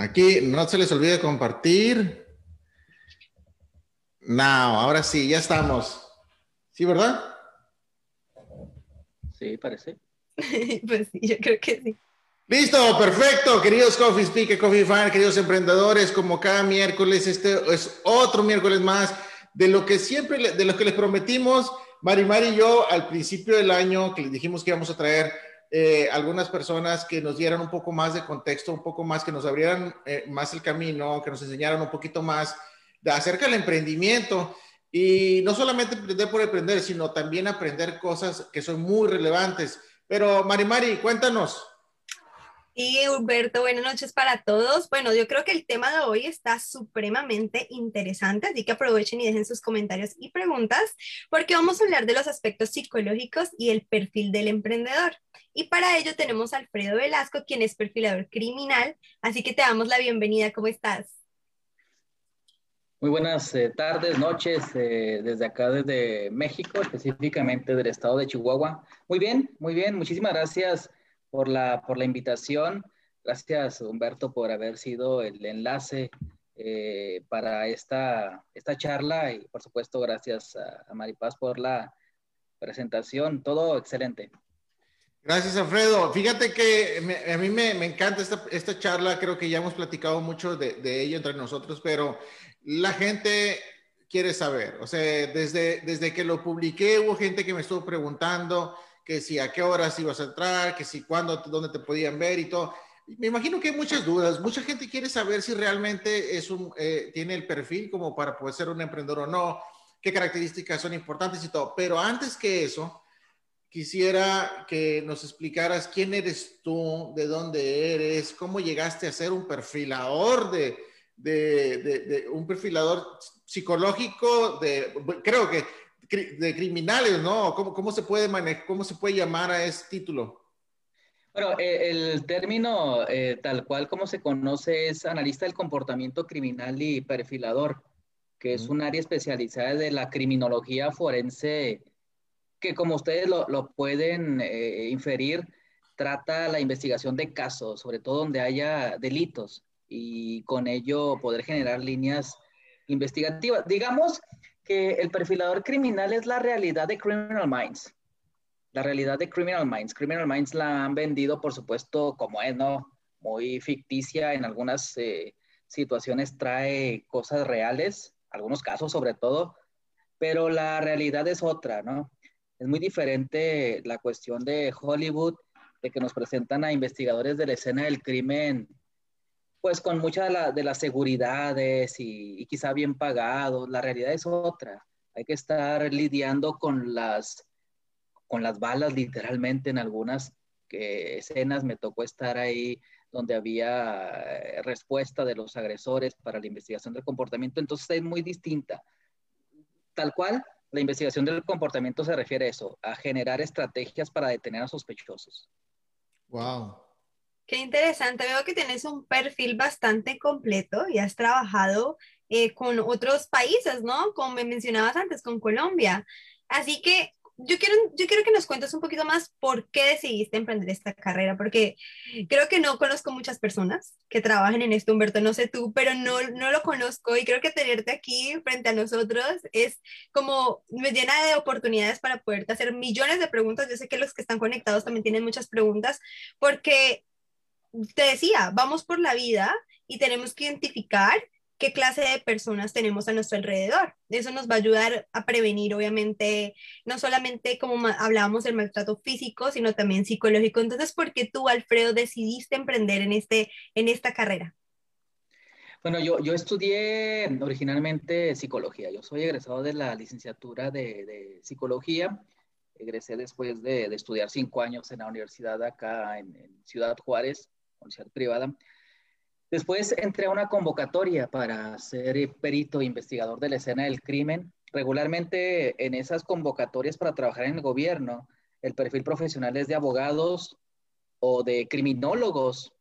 Aquí no se les olvide compartir. No, ahora sí, ya estamos. ¿Sí, verdad? Sí, parece. pues sí, yo creo que sí. Listo, perfecto, queridos Coffee Speaker, Coffee Fan, queridos emprendedores, como cada miércoles, este es otro miércoles más de lo que siempre, de lo que les prometimos, Mari Mari y yo al principio del año, que les dijimos que íbamos a traer eh, algunas personas que nos dieran un poco más de contexto, un poco más, que nos abrieran eh, más el camino, que nos enseñaran un poquito más de acerca del emprendimiento. Y no solamente aprender por emprender, sino también aprender cosas que son muy relevantes. Pero Mari Mari, cuéntanos. Y Humberto, buenas noches para todos. Bueno, yo creo que el tema de hoy está supremamente interesante, así que aprovechen y dejen sus comentarios y preguntas, porque vamos a hablar de los aspectos psicológicos y el perfil del emprendedor. Y para ello tenemos a Alfredo Velasco, quien es perfilador criminal, así que te damos la bienvenida. ¿Cómo estás? Muy buenas eh, tardes, noches, eh, desde acá, desde México, específicamente del estado de Chihuahua. Muy bien, muy bien, muchísimas gracias por la, por la invitación. Gracias, Humberto, por haber sido el enlace eh, para esta, esta charla y, por supuesto, gracias a, a Maripaz por la presentación. Todo excelente. Gracias, Alfredo. Fíjate que a mí me, me encanta esta, esta, charla, creo que ya hemos platicado mucho de, de, ello entre nosotros, pero la gente quiere saber, o sea, desde, desde que lo publiqué hubo gente que me estuvo preguntando, que si a qué horas ibas a entrar, que si cuándo, dónde te podían ver y todo. Me imagino que hay muchas dudas. Mucha gente quiere saber si realmente es un, eh, tiene el perfil como para poder ser un emprendedor o no, qué características son importantes y todo. Pero antes que eso, quisiera que nos explicaras quién eres tú, de dónde eres, cómo llegaste a ser un perfilador de, de, de, de un perfilador psicológico de, creo que de criminales, ¿no? ¿Cómo, cómo se puede manejar, cómo se puede llamar a ese título? Bueno, eh, el término eh, tal cual como se conoce es analista del comportamiento criminal y perfilador, que es un área especializada de la criminología forense, que como ustedes lo, lo pueden eh, inferir, trata la investigación de casos, sobre todo donde haya delitos, y con ello poder generar líneas investigativas. Digamos que el perfilador criminal es la realidad de Criminal Minds. La realidad de Criminal Minds. Criminal Minds la han vendido, por supuesto, como es, ¿no? Muy ficticia. En algunas eh, situaciones trae cosas reales, algunos casos sobre todo, pero la realidad es otra, ¿no? Es muy diferente la cuestión de Hollywood, de que nos presentan a investigadores de la escena del crimen pues con muchas de, la, de, las seguridades y, y, quizá bien pagados. La realidad es otra. Hay que estar lidiando con las, con las balas literalmente en algunas que, escenas. Me tocó estar ahí donde había eh, respuesta de los agresores para la investigación del comportamiento. Entonces es muy distinta. Tal cual, la investigación del comportamiento se refiere a eso, a generar estrategias para detener a sospechosos. Wow. Qué interesante, veo que tienes un perfil bastante completo y has trabajado eh, con otros países, ¿no? Como me mencionabas antes, con Colombia. Así que yo quiero, yo quiero que nos cuentes un poquito más por qué decidiste emprender esta carrera, porque creo que no conozco muchas personas que trabajen en esto, Humberto, no sé tú, pero no, no lo conozco y creo que tenerte aquí frente a nosotros es como me llena de oportunidades para poderte hacer millones de preguntas. Yo sé que los que están conectados también tienen muchas preguntas, porque te decía, vamos por la vida y tenemos que identificar qué clase de personas tenemos a nuestro alrededor. Eso nos va a ayudar a prevenir, obviamente, no solamente como hablábamos del maltrato físico, sino también psicológico. Entonces, ¿por qué tú, Alfredo, decidiste emprender en, este, en esta carrera? Bueno, yo, yo estudié originalmente psicología. Yo soy egresado de la licenciatura de, de psicología. Egresé después de, de, estudiar cinco años en la universidad acá en, en Ciudad Juárez universidad privada. Después entré a una convocatoria para ser perito investigador de la escena del crimen. Regularmente en esas convocatorias para trabajar en el gobierno, el perfil profesional es de abogados o de criminólogos,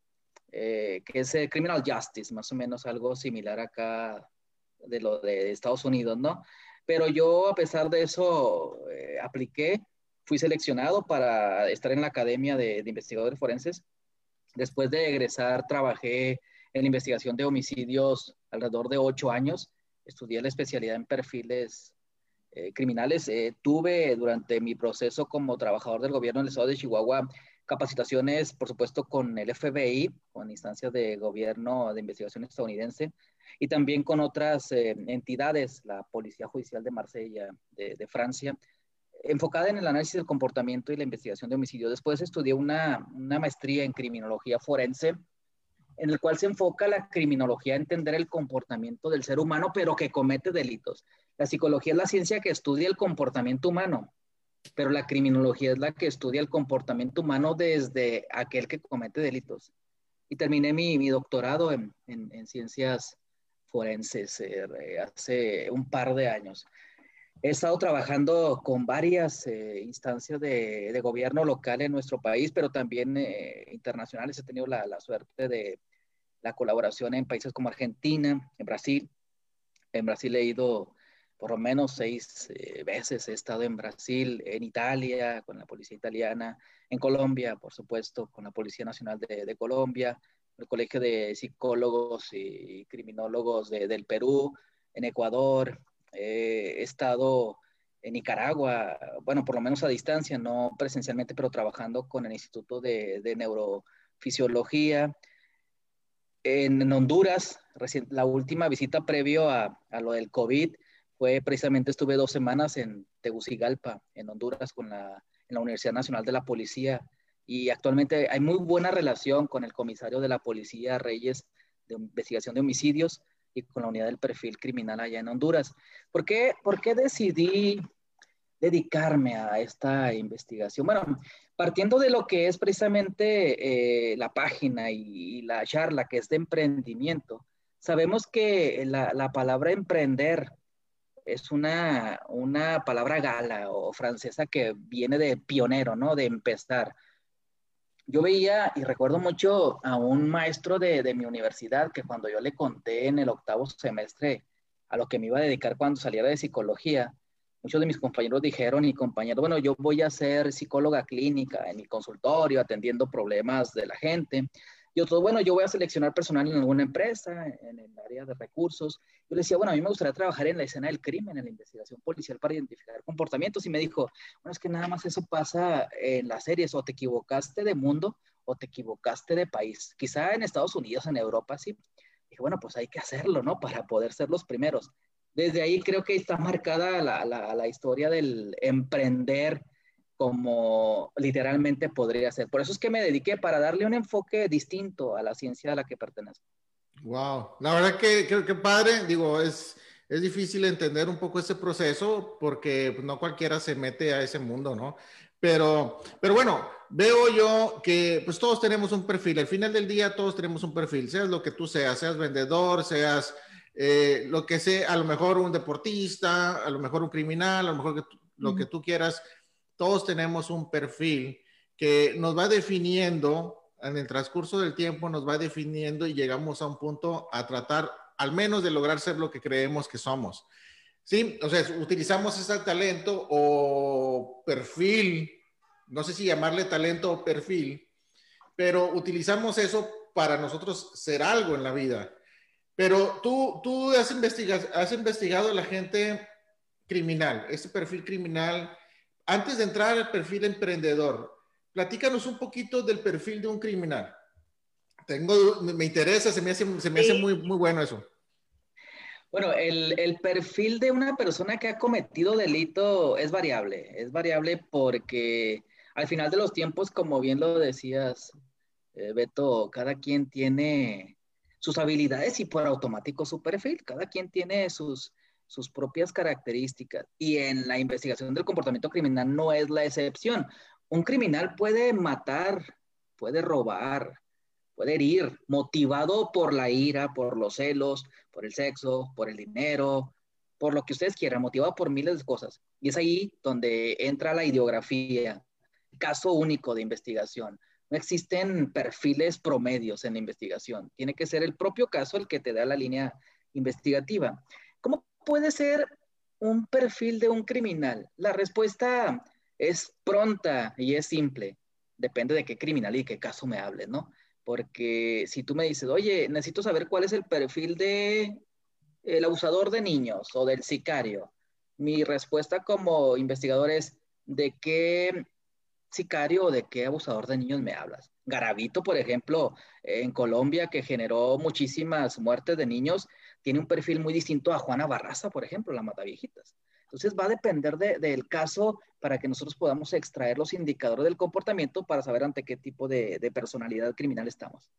eh, que es el criminal justice, más o menos algo similar acá de lo de Estados Unidos, ¿no? Pero yo, a pesar de eso, eh, apliqué, fui seleccionado para estar en la Academia de, de Investigadores Forenses Después de egresar, trabajé en investigación de homicidios alrededor de ocho años. Estudié la especialidad en perfiles eh, criminales. Eh, tuve durante mi proceso como trabajador del gobierno del estado de Chihuahua capacitaciones, por supuesto, con el FBI, con instancias de gobierno de investigación estadounidense, y también con otras eh, entidades, la Policía Judicial de Marsella, de, de, Francia, enfocada en el análisis del comportamiento y la investigación de homicidios. Después estudié una, maestría en criminología forense en el cual se enfoca la criminología a entender el comportamiento del ser humano, pero que comete delitos. La psicología es la ciencia que estudia el comportamiento humano, pero la criminología es la que estudia el comportamiento humano desde aquel que comete delitos. Y terminé mi, doctorado en, ciencias forenses eh, hace un par de años. He estado trabajando con varias eh, instancias de, de, gobierno local en nuestro país, pero también eh, internacionales. He tenido la, la, suerte de la colaboración en países como Argentina, en Brasil. En Brasil he ido por lo menos seis eh, veces. He estado en Brasil, en Italia, con la policía italiana, en Colombia, por supuesto, con la Policía Nacional de, de Colombia, el Colegio de Psicólogos y Criminólogos de, del Perú, en Ecuador. He estado en Nicaragua, bueno, por lo menos a distancia, no presencialmente, pero trabajando con el Instituto de, Neurofisiología en Honduras, la última visita previo a, lo del COVID fue precisamente, estuve dos semanas en Tegucigalpa, en Honduras, con en la Universidad Nacional de la Policía. Y actualmente hay muy buena relación con el comisario de la Policía Reyes de Investigación de Homicidios con la unidad del perfil criminal allá en Honduras. ¿Por qué, por qué decidí dedicarme a esta investigación? Bueno, partiendo de lo que es precisamente eh, la página y, y, la charla que es de emprendimiento, sabemos que la, la palabra emprender es una, una, palabra gala o francesa que viene de pionero, ¿no? De empezar. Yo veía y recuerdo mucho a un maestro de, de mi universidad que cuando yo le conté en el octavo semestre a lo que me iba a dedicar cuando saliera de psicología, muchos de mis compañeros dijeron y compañeros, bueno, yo voy a ser psicóloga clínica en mi consultorio, atendiendo problemas de la gente. Y otros, bueno, yo voy a seleccionar personal en alguna empresa, en el área de recursos. Yo le decía, bueno, a mí me gustaría trabajar en la escena del crimen, en la investigación policial para identificar comportamientos. Y me dijo, bueno, es que nada más eso pasa en las series, o te equivocaste de mundo o te equivocaste de país. Quizá en Estados Unidos, en Europa, sí. Dije, bueno, pues hay que hacerlo, ¿no? Para poder ser los primeros desde ahí creo que está marcada la, la, la, historia del emprender como literalmente podría ser. Por eso es que me dediqué para darle un enfoque distinto a la ciencia a la que pertenezco. Wow, la verdad que, que, que padre, digo, es, es difícil entender un poco ese proceso porque pues, no cualquiera se mete a ese mundo, ¿no? Pero, pero bueno, veo yo que pues todos tenemos un perfil. Al final del día todos tenemos un perfil, seas lo que tú seas, seas vendedor, seas eh, lo que sea, a lo mejor un deportista, a lo mejor un criminal, a lo mejor que tú, lo que tú quieras, todos tenemos un perfil que nos va definiendo en el transcurso del tiempo, nos va definiendo y llegamos a un punto a tratar al menos de lograr ser lo que creemos que somos. Sí, o sea, utilizamos ese talento o perfil, no sé si llamarle talento o perfil, pero utilizamos eso para nosotros ser algo en la vida. Pero tú, tú has, investigado, has investigado a la gente criminal, este perfil criminal. Antes de entrar al perfil emprendedor, platícanos un poquito del perfil de un criminal. Tengo, me interesa, se me hace, se me hace muy, muy bueno eso. Bueno, el, el, perfil de una persona que ha cometido delito es variable. Es variable porque al final de los tiempos, como bien lo decías, eh, Beto, cada quien tiene sus habilidades y por automático su perfil. Cada quien tiene sus, sus propias características y en la investigación del comportamiento criminal no es la excepción. Un criminal puede matar, puede robar, puede herir, motivado por la ira, por los celos, por el sexo, por el dinero, por lo que ustedes quieran, motivado por miles de cosas. Y es ahí donde entra la ideografía, caso único de investigación. No existen perfiles promedios en la investigación. Tiene que ser el propio caso el que te da la línea investigativa. ¿Cómo puede ser un perfil de un criminal? La respuesta es pronta y es simple. Depende de qué criminal y qué caso me hables, ¿no? Porque si tú me dices, oye, necesito saber cuál es el perfil de el abusador de niños o del sicario, mi respuesta como investigador es, ¿de qué sicario o de qué abusador de niños me hablas? Garavito, por ejemplo, en Colombia, que generó muchísimas muertes de niños, tiene un perfil muy distinto a Juana Barraza, por ejemplo, la Mataviejitas. Entonces va a depender del caso para que nosotros podamos extraer los indicadores del comportamiento para saber ante qué tipo de, personalidad criminal estamos.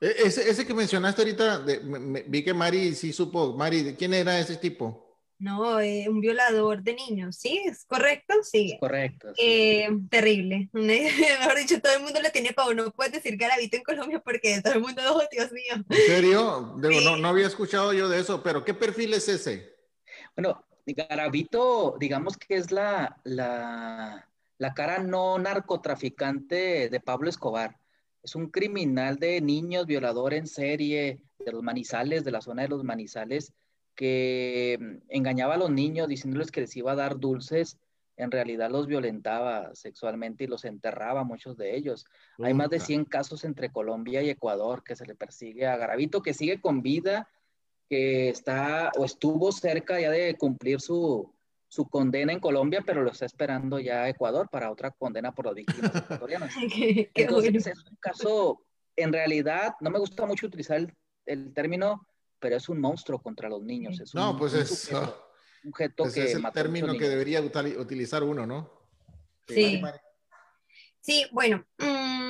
E, ese, ese, que mencionaste ahorita, vi que Mari sí supo, Mari, ¿quién era ese tipo? No, eh, un violador de niños, ¿sí? ¿Es correcto? Sí. Correcto. Eh, terrible. Mejor dicho, todo el mundo le tiene pavo. No puedes decir garavito en Colombia porque todo el mundo, oh, Dios mío. ¿En serio? no, no había escuchado yo de eso, pero ¿qué perfil es ese? Bueno, Garavito, digamos que es la, la, la cara no narcotraficante de Pablo Escobar. Es un criminal de niños, violador en serie, de los manizales, de la zona de los manizales, que mm, engañaba a los niños diciéndoles que les iba a dar dulces, en realidad los violentaba sexualmente y los enterraba, muchos de ellos. Hay más de 100 casos entre Colombia y Ecuador que se le persigue a Garavito, que sigue con vida, que está o estuvo cerca ya de cumplir su, su condena en Colombia, pero lo está esperando ya Ecuador para otra condena por las víctimas ecuatorianas. Entonces, es un caso, en realidad, no me gusta mucho utilizar el, el término pero es un monstruo contra los niños. Es no, pues es un objeto que es el término que debería utilizar uno, ¿no? Sí. Sí, bueno, mm,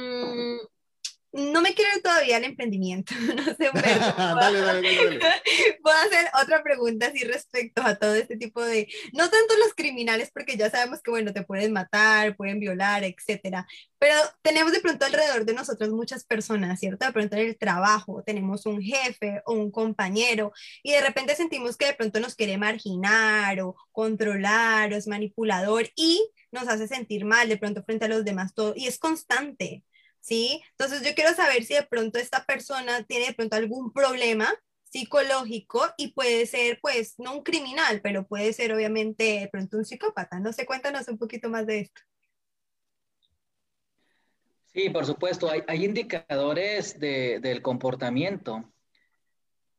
no me quiero todavía el emprendimiento, no sé, dale, dale, dale, Puedo hacer otra pregunta así respecto a todo este tipo de, no tanto los criminales, porque ya sabemos que, bueno, te pueden matar, pueden violar, etcétera, pero tenemos de pronto alrededor de nosotros muchas personas, ¿cierto? De pronto en el trabajo tenemos un jefe o un compañero y de repente sentimos que de pronto nos quiere marginar o controlar o es manipulador y nos hace sentir mal de pronto frente a los demás todo y es constante. ¿Sí? Entonces yo quiero saber si de pronto esta persona tiene de pronto algún problema psicológico y puede ser, pues, no un criminal, pero puede ser obviamente de pronto un psicópata. No sé, cuéntanos un poquito más de esto. Sí, por supuesto, hay, indicadores del comportamiento.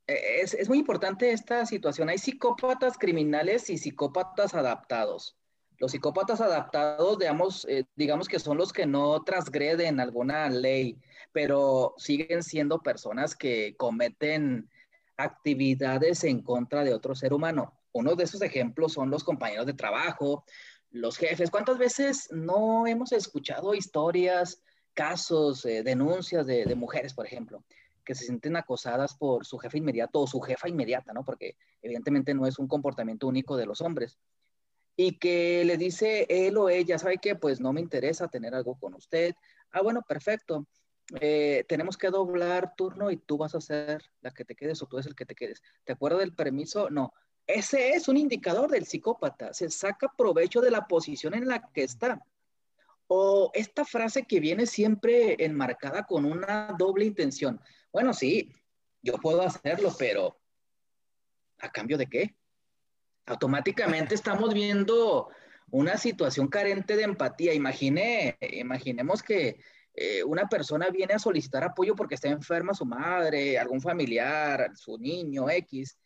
E, es, es muy importante esta situación. Hay psicópatas criminales y psicópatas adaptados. Los psicópatas adaptados, digamos, eh, digamos que son los que no transgreden alguna ley, pero siguen siendo personas que cometen actividades en contra de otro ser humano. Uno de esos ejemplos son los compañeros de trabajo, los jefes. ¿Cuántas veces no hemos escuchado historias, casos, eh, denuncias de, de, mujeres, por ejemplo, que se sienten acosadas por su jefe inmediato o su jefa inmediata, ¿no? Porque evidentemente no es un comportamiento único de los hombres y que le dice él o ella, ¿sabe qué? Pues no me interesa tener algo con usted. Ah, bueno, perfecto. Eh, tenemos que doblar turno y tú vas a ser la que te quedes o tú eres el que te quedes. ¿Te acuerdas del permiso? No. Ese es un indicador del psicópata. Se saca provecho de la posición en la que está. O esta frase que viene siempre enmarcada con una doble intención. Bueno, sí, yo puedo hacerlo, pero ¿a cambio de qué? Automáticamente estamos viendo una situación carente de empatía. Imagine, imaginemos que eh, una persona viene a solicitar apoyo porque está enferma su madre, algún familiar, su niño, X.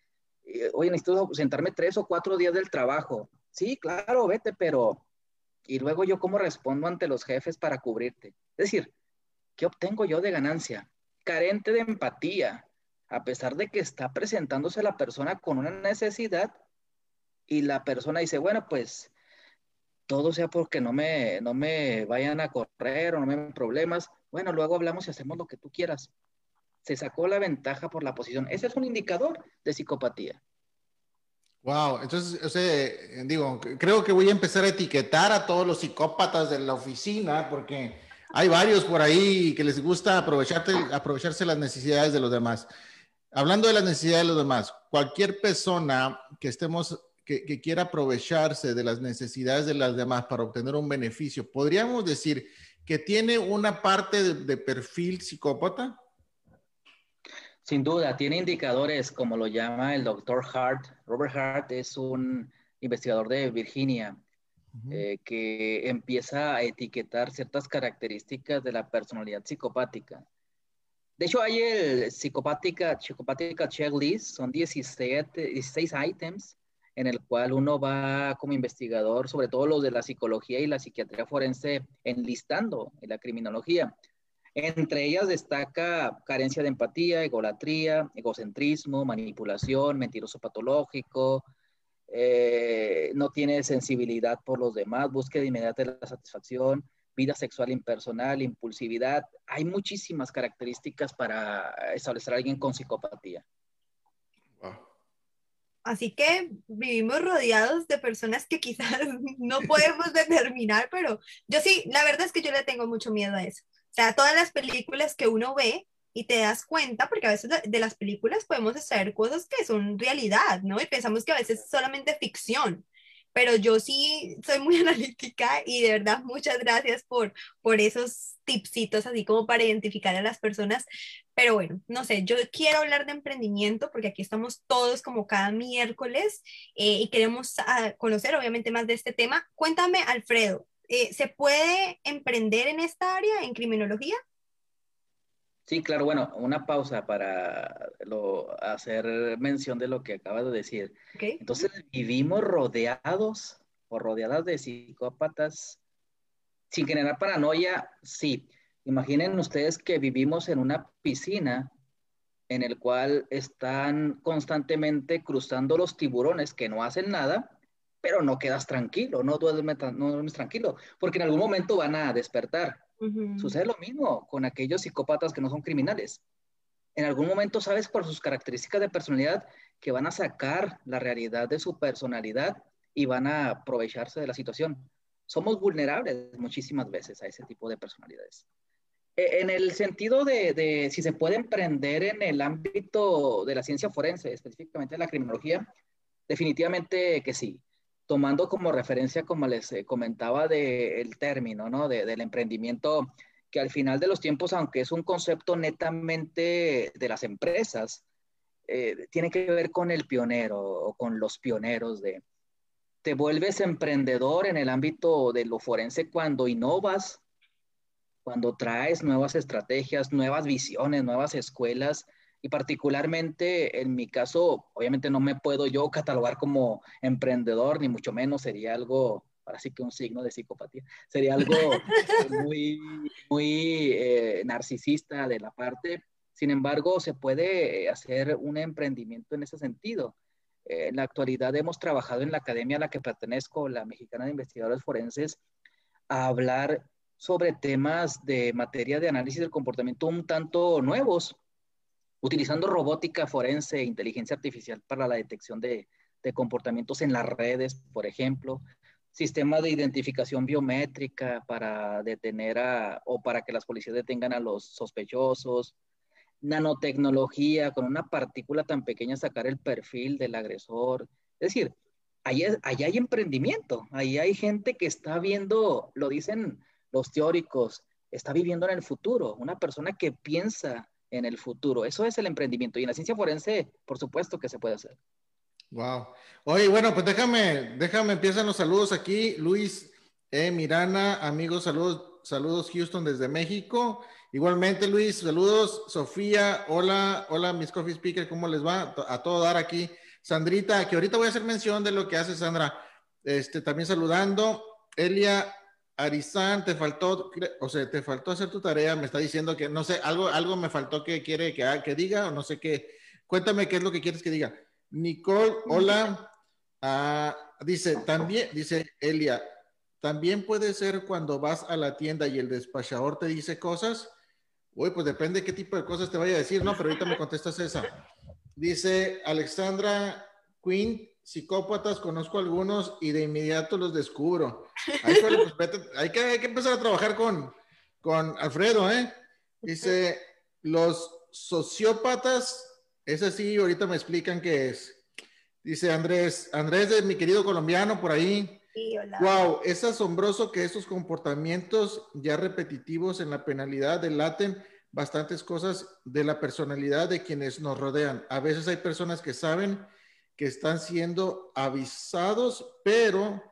Eh, oye, necesito sentarme tres o cuatro días del trabajo. Sí, claro, vete, pero... Y luego yo cómo respondo ante los jefes para cubrirte. Es decir, ¿qué obtengo yo de ganancia? Carente de empatía, a pesar de que está presentándose la persona con una necesidad, y la persona dice, bueno, pues todo sea porque no me, no me vayan a correr o no me den problemas, bueno, luego hablamos y hacemos lo que tú quieras. Se sacó la ventaja por la posición. Ese es un indicador de psicopatía. Wow, entonces, o sea, digo, creo que voy a empezar a etiquetar a todos los psicópatas de la oficina porque hay varios por ahí que les gusta aprovecharte, aprovecharse las necesidades de los demás. Hablando de las necesidades de los demás, cualquier persona que estemos que, quiera aprovecharse de las necesidades de las demás para obtener un beneficio, ¿podríamos decir que tiene una parte de, perfil psicópata? Sin duda, tiene indicadores como lo llama el doctor Hart. Robert Hart es un investigador de Virginia eh, que empieza a etiquetar ciertas características de la personalidad psicopática. De hecho, hay el psicopática, psicopática checklist, son 17, 16 items en el cual uno va como investigador, sobre todo los de la psicología y la psiquiatría forense, enlistando en la criminología. Entre ellas destaca carencia de empatía, egolatría, egocentrismo, manipulación, mentiroso patológico, eh, no tiene sensibilidad por los demás, búsqueda inmediata de la satisfacción, vida sexual impersonal, impulsividad. Hay muchísimas características para establecer a alguien con psicopatía. Así que vivimos rodeados de personas que quizás no podemos determinar, pero yo sí, la verdad es que yo le tengo mucho miedo a eso. O sea, todas las películas que uno ve y te das cuenta, porque a veces de las películas podemos extraer cosas que son realidad, ¿no? Y pensamos que a veces es solamente ficción, pero yo sí soy muy analítica y de verdad muchas gracias por, por esos tipsitos así como para identificar a las personas. Pero bueno, no sé, yo quiero hablar de emprendimiento porque aquí estamos todos como cada miércoles eh, y queremos ah, conocer obviamente más de este tema. Cuéntame, Alfredo, eh, ¿se puede emprender en esta área, en criminología? Sí, claro, bueno, una pausa para hacer mención de lo que acabas de decir. Entonces, vivimos rodeados o rodeadas de psicópatas sin generar paranoia, sí. Imaginen ustedes que vivimos en una piscina en el cual están constantemente cruzando los tiburones que no hacen nada, pero no quedas tranquilo, no duermes, no duermes tranquilo, porque en algún momento van a despertar. Sucede lo mismo con aquellos psicópatas que no son criminales. En algún momento sabes por sus características de personalidad que van a sacar la realidad de su personalidad y van a aprovecharse de la situación. Somos vulnerables muchísimas veces a ese tipo de personalidades. E, en el sentido de, de si se puede emprender en el ámbito de la ciencia forense, específicamente la criminología, definitivamente que sí tomando como referencia, como les eh, comentaba, del término, ¿no? del emprendimiento, que al final de los tiempos, aunque es un concepto netamente de las empresas, eh, tiene que ver con el pionero o con los pioneros de... Te vuelves emprendedor en el ámbito de lo forense cuando innovas, cuando traes nuevas estrategias, nuevas visiones, nuevas escuelas, y particularmente en mi caso, obviamente no me puedo yo catalogar como emprendedor, ni mucho menos sería algo, ahora sí que un signo de psicopatía, sería algo muy, muy eh, narcisista de la parte. Sin embargo, se puede hacer un emprendimiento en ese sentido. en la actualidad hemos trabajado en la academia a la que pertenezco, la Mexicana de Investigadores Forenses, a hablar sobre temas de materia de análisis del comportamiento un tanto nuevos, utilizando robótica forense e inteligencia artificial para la detección de, comportamientos en las redes, por ejemplo, sistema de identificación biométrica para detener a, o para que las policías detengan a los sospechosos, nanotecnología con una partícula tan pequeña sacar el perfil del agresor. Es decir, ahí, ahí hay emprendimiento, ahí hay gente que está viendo, lo dicen los teóricos, está viviendo en el futuro, una persona que piensa en el futuro. Eso es el emprendimiento. Y en la ciencia forense, por supuesto que se puede hacer. Wow. Oye, bueno, pues déjame, déjame, empiezan los saludos aquí. Luis eh, Mirana, amigos, saludos, saludos Houston desde México. Igualmente, Luis, saludos. Sofía, hola, hola, mis coffee speaker, ¿cómo les va? A todo dar aquí. Sandrita, que ahorita voy a hacer mención de lo que hace Sandra. Este, también saludando. Elia Arizán, te faltó, o sea, te faltó hacer tu tarea, me está diciendo que, no sé, algo, algo me faltó que quiere que, que diga o no sé qué. Cuéntame qué es lo que quieres que diga. Nicole, hola. Ah, dice, también, dice Elia, también puede ser cuando vas a la tienda y el despachador te dice cosas. Uy, pues depende qué tipo de cosas te vaya a decir, ¿no? Pero ahorita me contestas esa. Dice Alexandra Quinn, psicópatas, conozco algunos y de inmediato los descubro. Pues, hay, que, hay que empezar a trabajar con, con Alfredo, ¿eh? Dice, los sociópatas, es así, ahorita me explican qué es. Dice Andrés, Andrés de mi querido colombiano por ahí. Sí, hola. Wow, es asombroso que esos comportamientos ya repetitivos en la penalidad delaten bastantes cosas de la personalidad de quienes nos rodean. A veces hay personas que saben que están siendo avisados, pero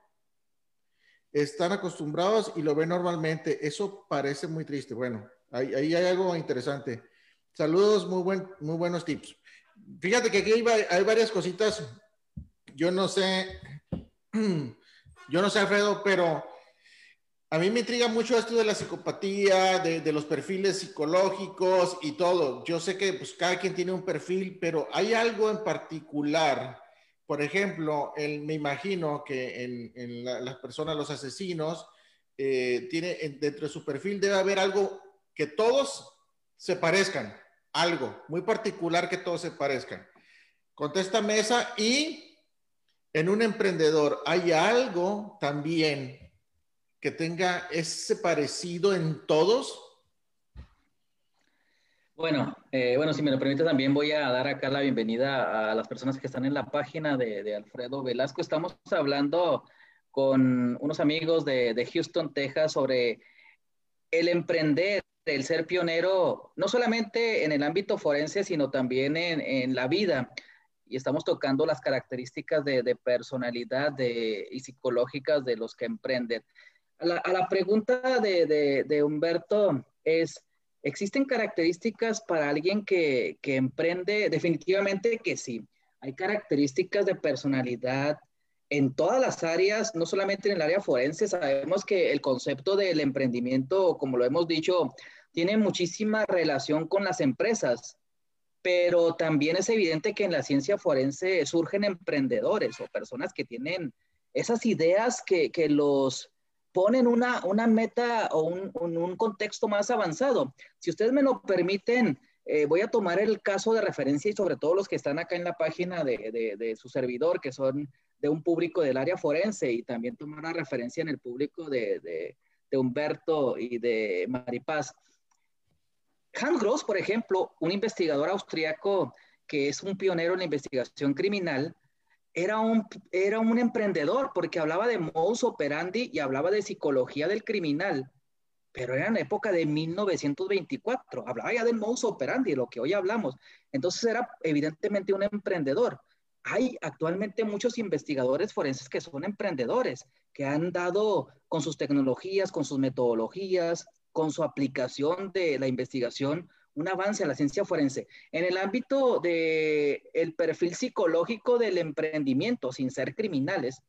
están acostumbrados y lo ven normalmente. Eso parece muy triste. Bueno, ahí, hay algo interesante. Saludos, muy, buen, muy buenos tips. Fíjate que aquí hay, hay varias cositas. Yo no sé, yo no sé, Alfredo, pero a mí me intriga mucho esto de la psicopatía, de, los perfiles psicológicos y todo. Yo sé que pues, cada quien tiene un perfil, pero hay algo en particular. Por ejemplo, me imagino que en, las personas, los asesinos, eh, tiene, dentro de su perfil debe haber algo que todos se parezcan, algo muy particular que todos se parezcan. Contéstame esa y en un emprendedor hay algo también que tenga ese parecido en todos? Bueno, eh, bueno, si me lo permite, también voy a dar acá la bienvenida a las personas que están en la página de, Alfredo Velasco. Estamos hablando con unos amigos de, Houston, Texas, sobre el emprender, el ser pionero, no solamente en el ámbito forense, sino también en, la vida. Y estamos tocando las características de, personalidad y psicológicas de los que emprenden. A la, pregunta de, Humberto es, ¿existen características para alguien que, emprende? Definitivamente que sí. Hay características de personalidad en todas las áreas, no solamente en el área forense. Sabemos que el concepto del emprendimiento, como lo hemos dicho, tiene muchísima relación con las empresas, pero también es evidente que en la ciencia forense surgen emprendedores o personas que tienen esas ideas que, que los ponen una, una meta o un, un, contexto más avanzado. Si ustedes me lo permiten, eh, voy a tomar el caso de referencia y sobre todo los que están acá en la página de, de, su servidor, que son de un público del área forense y también tomar una referencia en el público de, de Humberto y de Maripaz. Hans Gross, por ejemplo, un investigador austriaco que es un pionero en la investigación criminal, era un, era un emprendedor porque hablaba de modus operandi y hablaba de psicología del criminal, pero era en época de 1924, hablaba ya del modus operandi, lo que hoy hablamos. Entonces era evidentemente un emprendedor. Hay actualmente muchos investigadores forenses que son emprendedores, que han dado con sus tecnologías, con sus metodologías, con su aplicación de la investigación, un avance a la ciencia forense. En el ámbito del el perfil psicológico del emprendimiento, sin ser criminales,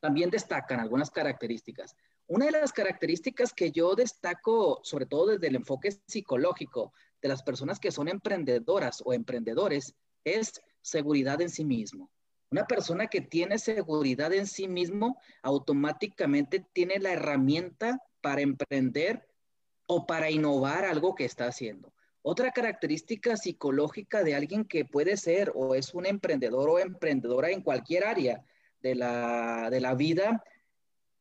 también destacan algunas características. Una de las características que yo destaco, sobre todo desde el enfoque psicológico de las personas que son emprendedoras o emprendedores, es seguridad en sí mismo. Una persona que tiene seguridad en sí mismo automáticamente tiene la herramienta para emprender o para innovar algo que está haciendo. Otra característica psicológica de alguien que puede ser o es un emprendedor o emprendedora en cualquier área de la, de la vida,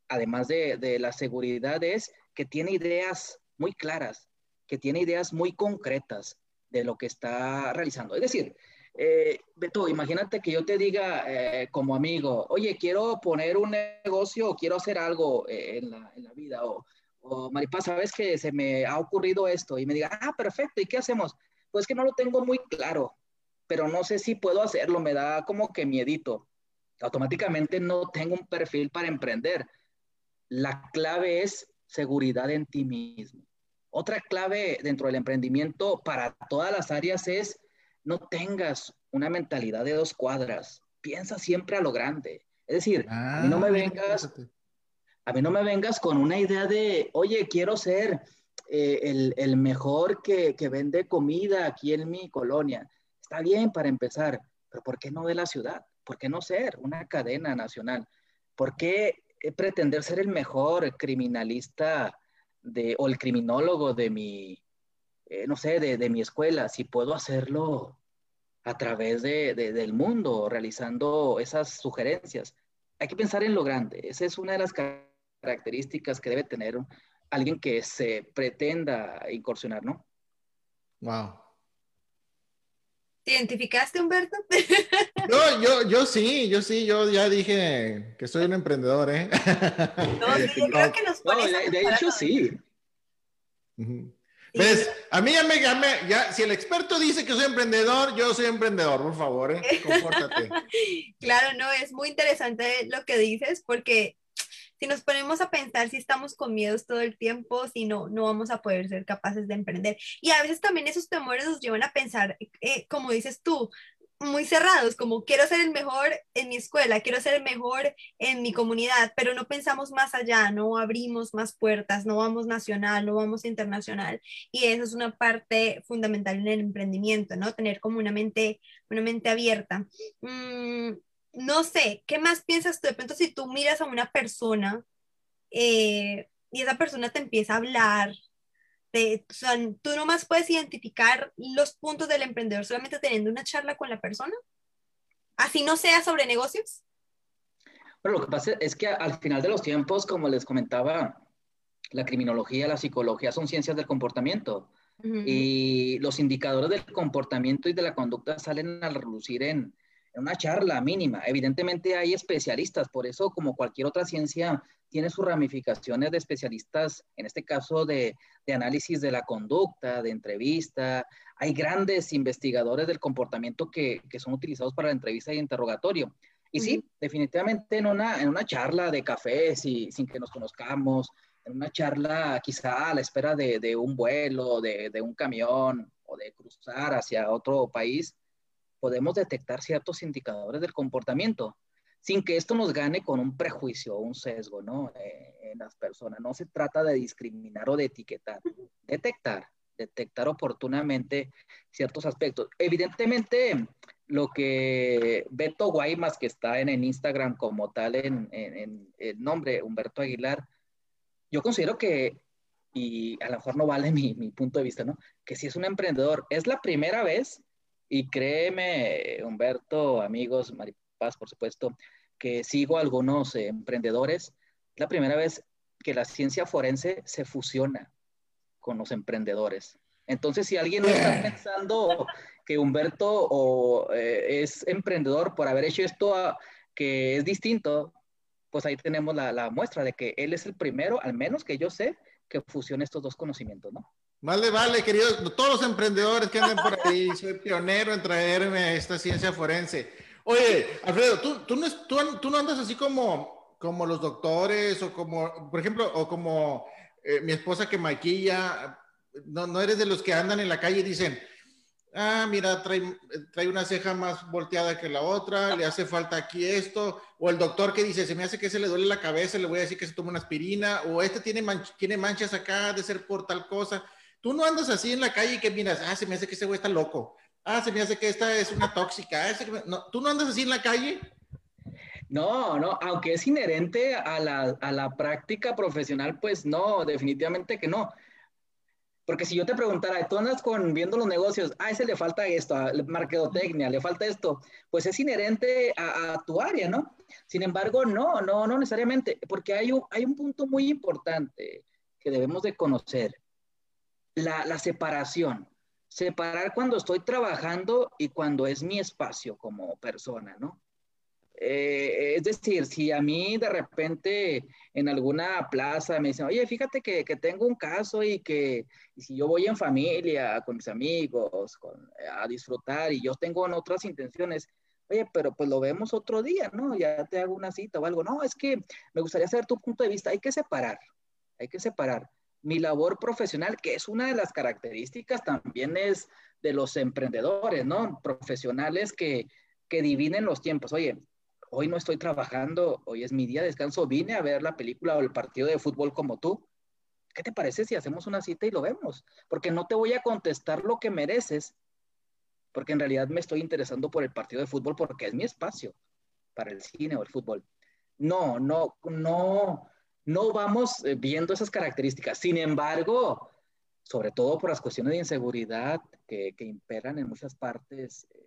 además de, de la seguridad, es que tiene ideas muy claras, que tiene ideas muy concretas de lo que está realizando. Es decir, eh, Beto, imagínate que yo te diga eh, como amigo, oye, quiero poner un negocio o quiero hacer algo eh, en, la, en, la, vida, o o Maripaz, sabes que se me ha ocurrido esto y me diga, ah, perfecto, ¿y qué hacemos? Pues que no lo tengo muy claro, pero no sé si puedo hacerlo, me da como que miedito. Automáticamente no tengo un perfil para emprender. La clave es seguridad en ti mismo. Otra clave dentro del emprendimiento para todas las áreas es no tengas una mentalidad de dos cuadras. Piensa siempre a lo grande. Es decir, no me ah, vengas, a mí no me vengas con una idea de, oye, quiero ser eh, el, mejor que, vende comida aquí en mi colonia. Está bien para empezar, pero ¿por qué no de la ciudad? ¿Por qué no ser una cadena nacional? ¿Por qué eh, pretender ser el mejor criminalista de, o el criminólogo de mi, eh, no sé, de, mi escuela, si puedo hacerlo a través del mundo, realizando esas sugerencias? Hay que pensar en lo grande. Esa es una de las características que debe tener alguien que se pretenda incursionar, ¿no? Wow. ¿Te identificaste, Humberto? No, yo, yo sí, yo sí, yo ya dije que soy un emprendedor, ¿eh? No, yo creo que nos no, de, hecho, sí. ¿Ves? A mí ya me, ya ya, si el experto dice que soy emprendedor, yo soy emprendedor, por favor, ¿eh? Compórtate. claro, no, es muy interesante lo que dices porque si nos ponemos a pensar si estamos con miedos todo el tiempo, si no, no vamos a poder ser capaces de emprender. Y a veces también esos temores nos llevan a pensar, eh, como dices tú, muy cerrados, como quiero ser el mejor en mi escuela, quiero ser el mejor en mi comunidad, pero no pensamos más allá, no abrimos más puertas, no vamos nacional, no vamos internacional. Y eso es una parte fundamental en el emprendimiento, ¿no? Tener como una mente, una mente abierta. Mm, no sé, ¿qué más piensas tú? De pronto, si tú miras a una persona eh, y esa persona te empieza a hablar, o sea, tú nomás puedes identificar los puntos del emprendedor solamente teniendo una charla con la persona, así no sea sobre negocios. Bueno, lo que pasa es que al final de los tiempos, como les comentaba, la criminología, la psicología son ciencias del comportamiento. Y los indicadores del comportamiento y de la conducta salen a relucir en, una charla mínima. Evidentemente hay especialistas, por eso como cualquier otra ciencia tiene sus ramificaciones de especialistas, en este caso de, análisis de la conducta, de entrevista. Hay grandes investigadores del comportamiento que, son utilizados para la entrevista y interrogatorio. Y sí, definitivamente en una, en una charla de café, sin que nos conozcamos, en una charla quizá a la espera de, un vuelo, de, de un camión o de cruzar hacia otro país, podemos detectar ciertos indicadores del comportamiento sin que esto nos gane con un prejuicio o un sesgo, ¿no? Eh, en las personas. No se trata de discriminar o de etiquetar, detectar, detectar oportunamente ciertos aspectos. Evidentemente, lo que Beto Guaymas, que está en, Instagram como tal en, el nombre, Humberto Aguilar, yo considero que, y a lo mejor no vale mi, mi punto de vista, ¿no? Que si es un emprendedor, es la primera vez y créeme, Humberto, amigos, Maripaz, por supuesto, que sigo algunos eh, emprendedores. Es la primera vez que la ciencia forense se fusiona con los emprendedores. Entonces, si alguien no está pensando que Humberto o, eh, es emprendedor por haber hecho esto que es distinto, pues ahí tenemos la, la, muestra de que él es el primero, al menos que yo sé, que fusiona estos dos conocimientos, ¿no? Vale, vale, queridos, todos los emprendedores que andan por ahí, soy pionero en traerme esta ciencia forense. Oye, Alfredo, ¿tú, no, andas así como, los doctores o como, por ejemplo, o como eh, mi esposa que maquilla, no, no eres de los que andan en la calle y dicen, ah, mira, trae, trae una ceja más volteada que la otra, le hace falta aquí esto, o el doctor que dice, se me hace que se le duele la cabeza, le voy a decir que se tome una aspirina, o este tiene, tiene manchas acá, de ser por tal cosa. Tú no andas así en la calle y que miras, ah, se me hace que ese güey está loco. Ah, se me hace que esta es una tóxica. Ah, ¿Tú no andas así en la calle? No, no, aunque es inherente a la, a la práctica profesional, pues no, definitivamente que no. Porque si yo te preguntara, tú andas con viendo los negocios, a ese le falta esto, a marketotecnia, le falta esto, pues es inherente a, tu área, ¿no? Sin embargo, no, no, no necesariamente, porque hay un, hay un punto muy importante que debemos de conocer la, separación. Separar cuando estoy trabajando y cuando es mi espacio como persona, ¿no? Eh, es decir, si a mí de repente en alguna plaza me dicen, oye, fíjate que, tengo un caso y que si yo voy en familia, con mis amigos, a disfrutar y yo tengo otras intenciones, oye, pero pues lo vemos otro día, ¿no? Ya te hago una cita o algo. No, es que me gustaría saber tu punto de vista. Hay que separar, hay que separar mi labor profesional, que es una de las características también es de los emprendedores, ¿no? Profesionales que, que dividen los tiempos. Oye, hoy no estoy trabajando, hoy es mi día de descanso, vine a ver la película o el partido de fútbol como tú. ¿Qué te parece si hacemos una cita y lo vemos? Porque no te voy a contestar lo que mereces, porque en realidad me estoy interesando por el partido de fútbol porque es mi espacio para el cine o el fútbol. No, no, no, no vamos eh, viendo esas características. Sin embargo, sobre todo por las cuestiones de inseguridad que, imperan en muchas partes eh,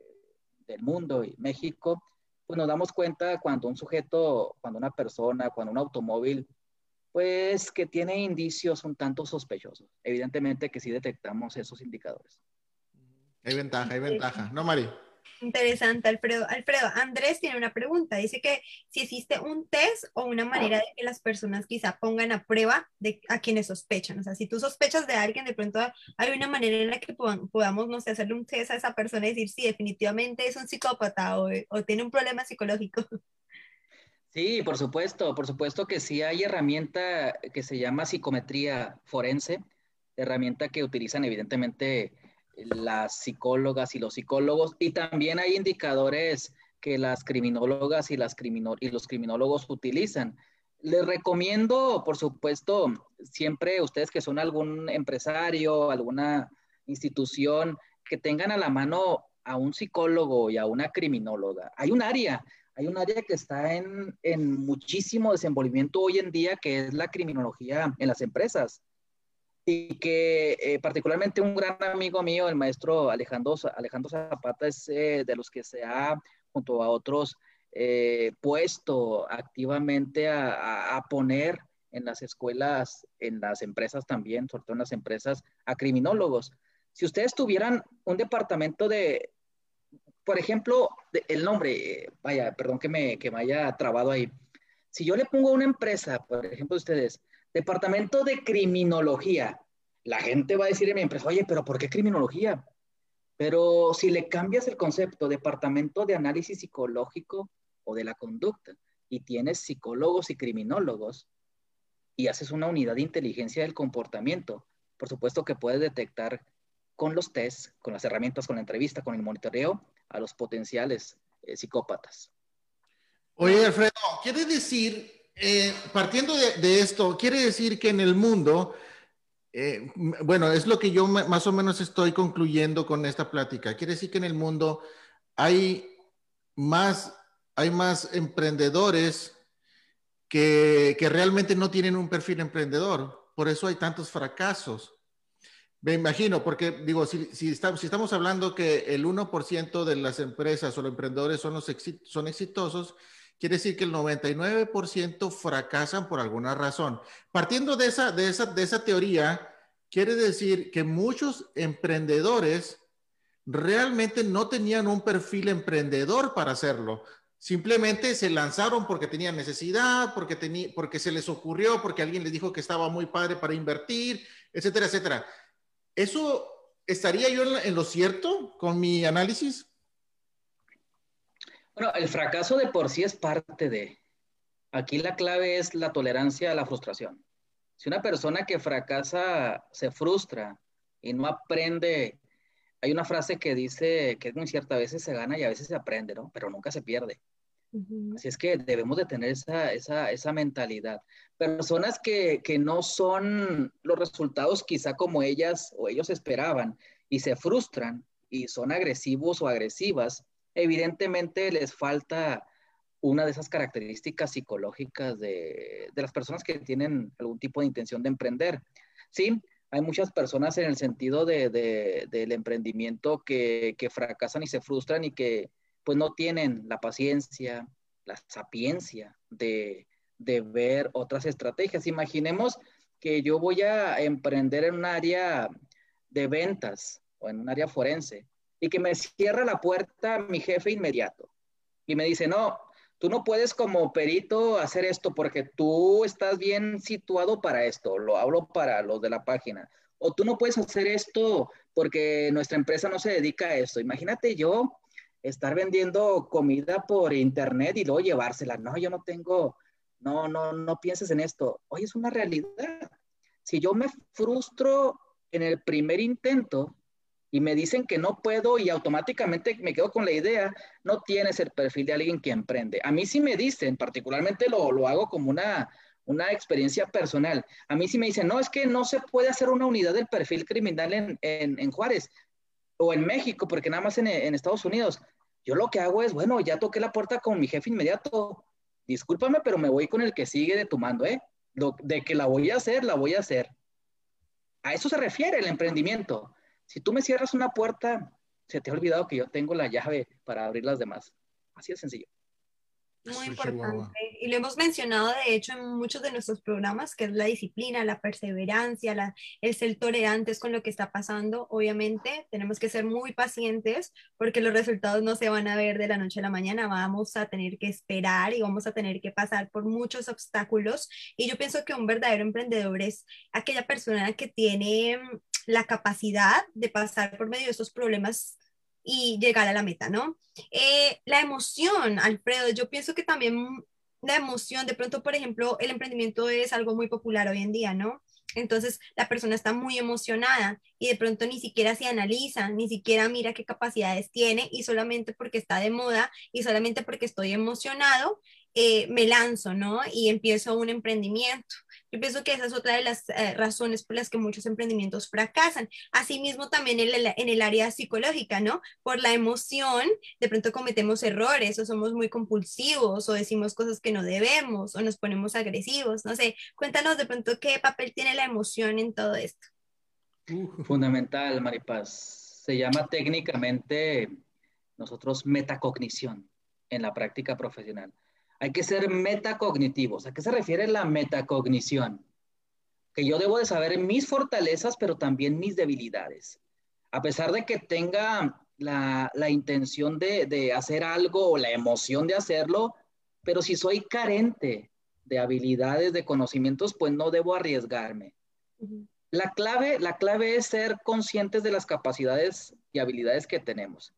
del mundo y México, pues nos damos cuenta cuando un sujeto, cuando una persona, cuando un automóvil, pues que tiene indicios un tanto sospechosos. Evidentemente que sí detectamos esos indicadores. Hay ventaja, hay ventaja. ¿No, Mari? Interesante, Alfredo. Alfredo, Andrés tiene una pregunta. Dice que si existe un test o una manera de que las personas quizá pongan a prueba de, a quienes sospechan. O sea, si tú sospechas de alguien, de pronto hay una manera en la que podamos, no sé, hacerle un test a esa persona y decir si definitivamente es un psicópata o, o tiene un problema psicológico. Sí, por supuesto, por supuesto que sí hay herramienta que se llama psicometría forense, herramienta que utilizan evidentemente las psicólogas y los psicólogos, y también hay indicadores que las criminólogas y, las y los criminólogos utilizan. Les recomiendo, por supuesto, siempre ustedes que son algún empresario, alguna institución, que tengan a la mano a un psicólogo y a una criminóloga. Hay un área, hay un área que está en, muchísimo desenvolvimiento hoy en día, que es la criminología en las empresas. Y que eh, particularmente un gran amigo mío, el maestro Alejandro, Alejandro Zapata, es eh, de los que se ha, junto a otros, eh, puesto activamente a, poner en las escuelas, en las empresas también, sobre todo en las empresas, a criminólogos. Si ustedes tuvieran un departamento de, por ejemplo, el nombre, vaya, perdón que me, que me haya trabado ahí. Si yo le pongo a una empresa, por ejemplo, ustedes, departamento de criminología, la gente va a decir en mi empresa, oye, pero ¿por qué criminología? Pero si le cambias el concepto, departamento de análisis psicológico o de la conducta, y tienes psicólogos y criminólogos, y haces una unidad de inteligencia del comportamiento, por supuesto que puedes detectar con los tests, con las herramientas, con la entrevista, con el monitoreo a los potenciales eh, psicópatas. Oye, Alfredo, quiere decir, eh, partiendo de, esto, quiere decir que en el mundo, eh, bueno, es lo que yo más o menos estoy concluyendo con esta plática. Quiere decir que en el mundo hay más, hay más emprendedores que, que realmente no tienen un perfil emprendedor. Por eso hay tantos fracasos. Me imagino, porque digo, si, estamos hablando que el 1% de las empresas o los emprendedores son, los son exitosos, quiere decir que el 99% fracasan por alguna razón. Partiendo de esa, de, esa, de esa teoría, quiere decir que muchos emprendedores realmente no tenían un perfil emprendedor para hacerlo. Simplemente se lanzaron porque tenían necesidad, porque, tenía, porque se les ocurrió, porque alguien les dijo que estaba muy padre para invertir, etcétera, etcétera. ¿Eso estaría yo en, lo cierto con mi análisis? Bueno, el fracaso de por sí es parte de. Aquí la clave es la tolerancia a la frustración. Si una persona que fracasa se frustra y no aprende, hay una frase que dice que es muy cierta, a veces se gana y a veces se aprende, ¿no? Pero nunca se pierde. Así es que debemos de tener esa, esa, esa mentalidad. Personas que, que, no son los resultados quizá como ellas o ellos esperaban y se frustran y son agresivos o agresivas, evidentemente les falta una de esas características psicológicas de, de las personas que tienen algún tipo de intención de emprender. Sí, hay muchas personas en el sentido de, de, del emprendimiento que, que fracasan y se frustran y que pues no tienen la paciencia, la sapiencia de, ver otras estrategias. Imaginemos que yo voy a emprender en un área de ventas o en un área forense y que me cierra la puerta mi jefe inmediato y me dice, no, tú no puedes como perito hacer esto porque tú estás bien situado para esto, lo hablo para los de la página, o tú no puedes hacer esto porque nuestra empresa no se dedica a esto. Imagínate yo estar vendiendo comida por internet y luego llevársela. No, yo no tengo, no, no, no pienses en esto. Oye, es una realidad. Si yo me frustro en el primer intento y me dicen que no puedo y automáticamente me quedo con la idea, no tienes el perfil de alguien que emprende. A mí sí me dicen, particularmente lo, lo hago como una, una experiencia personal. A mí sí me dicen, no, es que no se puede hacer una unidad del perfil criminal en, en, en Juárez o en México, porque nada más en, en, Estados Unidos. Yo lo que hago es, bueno, ya toqué la puerta con mi jefe inmediato. Discúlpame, pero me voy con el que sigue de tu mando, ¿eh? de que la voy a hacer, la voy a hacer. A eso se refiere el emprendimiento. Si tú me cierras una puerta, se te ha olvidado que yo tengo la llave para abrir las demás. Así de sencillo. Muy importante. Y lo hemos mencionado, de hecho, en muchos de nuestros programas, que es la disciplina, la perseverancia, la, el ser tolerantes con lo que está pasando. Obviamente, tenemos que ser muy pacientes porque los resultados no se van a ver de la noche a la mañana. Vamos a tener que esperar y vamos a tener que pasar por muchos obstáculos. Y yo pienso que un verdadero emprendedor es aquella persona que tiene la capacidad de pasar por medio de esos problemas y llegar a la meta, ¿no? Eh, la emoción, Alfredo, yo pienso que también la emoción, de pronto, por ejemplo, el emprendimiento es algo muy popular hoy en día, ¿no? Entonces la persona está muy emocionada y de pronto ni siquiera se analiza, ni siquiera mira qué capacidades tiene y solamente porque está de moda y solamente porque estoy emocionado, eh, me lanzo, ¿no? Y empiezo un emprendimiento. Yo pienso que esa es otra de las eh, razones por las que muchos emprendimientos fracasan. Asimismo, también en el, en el, área psicológica, ¿no? Por la emoción, de pronto cometemos errores o somos muy compulsivos o decimos cosas que no debemos o nos ponemos agresivos. No sé, cuéntanos de pronto qué papel tiene la emoción en todo esto. Fundamental, Maripaz. Se llama técnicamente nosotros metacognición en la práctica profesional. Hay que ser metacognitivos. ¿A qué se refiere la metacognición? Que yo debo de saber mis fortalezas, pero también mis debilidades. A pesar de que tenga la, intención de, hacer algo o la emoción de hacerlo, pero si soy carente de habilidades, de conocimientos, pues no debo arriesgarme. La clave, la clave es ser conscientes de las capacidades y habilidades que tenemos.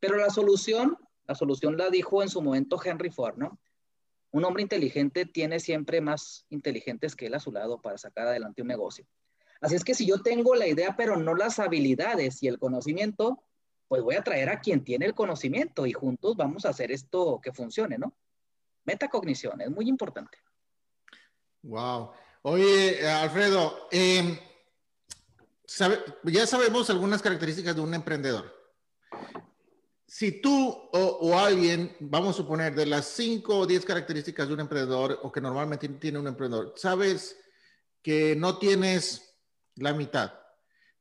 Pero la solución, la solución la dijo en su momento Henry Ford, ¿no? Un hombre inteligente tiene siempre más inteligentes que él a su lado para sacar adelante un negocio. Así es que si yo tengo la idea, pero no las habilidades y el conocimiento, pues voy a traer a quien tiene el conocimiento y juntos vamos a hacer esto que funcione, ¿no? Metacognición es muy importante. Wow. Oye, Alfredo, em, ya sabemos algunas características de un emprendedor si tú o, alguien, vamos a suponer, de las 5 o 10 características de un emprendedor o que normalmente tiene un emprendedor, sabes que no tienes la mitad,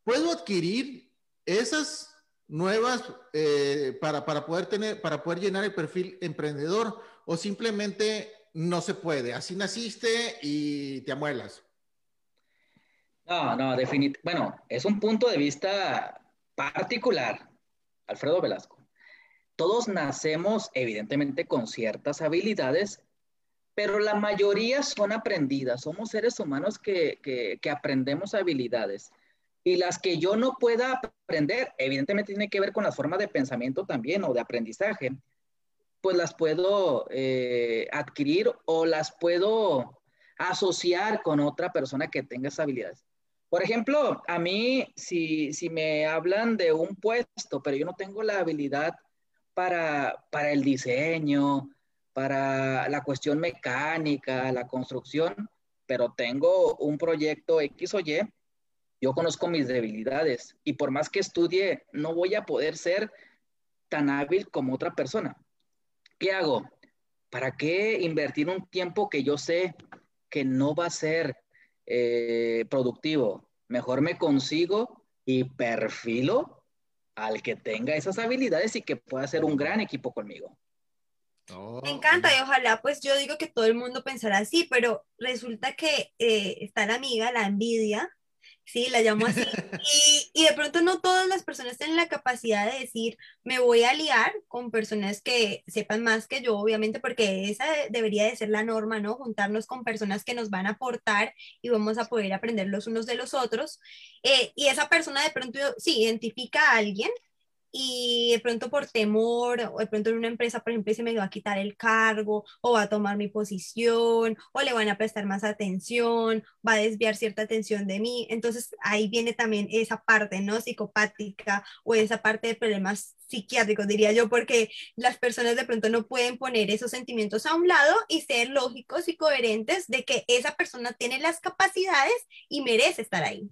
¿puedo adquirir esas nuevas eh, para, para, poder tener, para poder llenar el perfil emprendedor o simplemente no se puede? Así naciste y te amuelas. No, no, definitivamente. Bueno, es un punto de vista particular, Alfredo Velasco todos nacemos evidentemente con ciertas habilidades, pero la mayoría son aprendidas. Somos seres humanos que, aprendemos habilidades. Y las que yo no pueda aprender, evidentemente tiene que ver con la forma de pensamiento también o de aprendizaje, pues las puedo eh, adquirir o las puedo asociar con otra persona que tenga esas habilidades. Por ejemplo, a mí, si, si me hablan de un puesto, pero yo no tengo la habilidad para, el diseño, para la cuestión mecánica, la construcción, pero tengo un proyecto X o Y, yo conozco mis debilidades y por más que estudie, no voy a poder ser tan hábil como otra persona. ¿Qué hago? ¿Para qué invertir un tiempo que yo sé que no va a ser eh, productivo? Mejor me consigo y perfilo al que tenga esas habilidades y que pueda hacer un gran equipo conmigo. Oh, Me encanta y ojalá pues yo digo que todo el mundo pensará así, pero resulta que eh, está la amiga, la envidia, sí, la llamo así, y, de pronto no todas las personas tienen la capacidad de decir, me voy a liar con personas que sepan más que yo, obviamente, porque esa debería de ser la norma, ¿no? Juntarnos con personas que nos van a aportar y vamos a poder aprender los unos de los otros. Eh, y esa persona de pronto, sí, identifica a alguien y de pronto por temor o de pronto en una empresa, por ejemplo, se me va a quitar el cargo o va a tomar mi posición o le van a prestar más atención, va a desviar cierta atención de mí. Entonces ahí viene también esa parte, ¿no? Psicopática o esa parte de problemas psiquiátricos, diría yo, porque las personas de pronto no pueden poner esos sentimientos a un lado y ser lógicos y coherentes de que esa persona tiene las capacidades y merece estar ahí.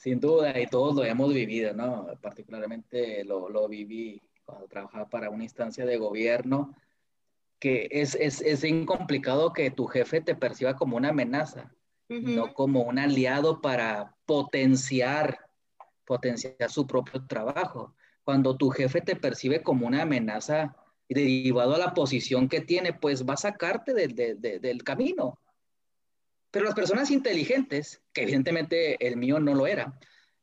Sin duda, y todos lo hemos vivido, ¿no? Particularmente lo, lo viví cuando trabajaba para una instancia de gobierno, que es, es, es incomplicado que tu jefe te perciba como una amenaza, no como un aliado para potenciar, potenciar su propio trabajo. Cuando tu jefe te percibe como una amenaza derivado a la posición que tiene, pues va a sacarte del camino. Pero las personas inteligentes, que evidentemente el mío no lo era,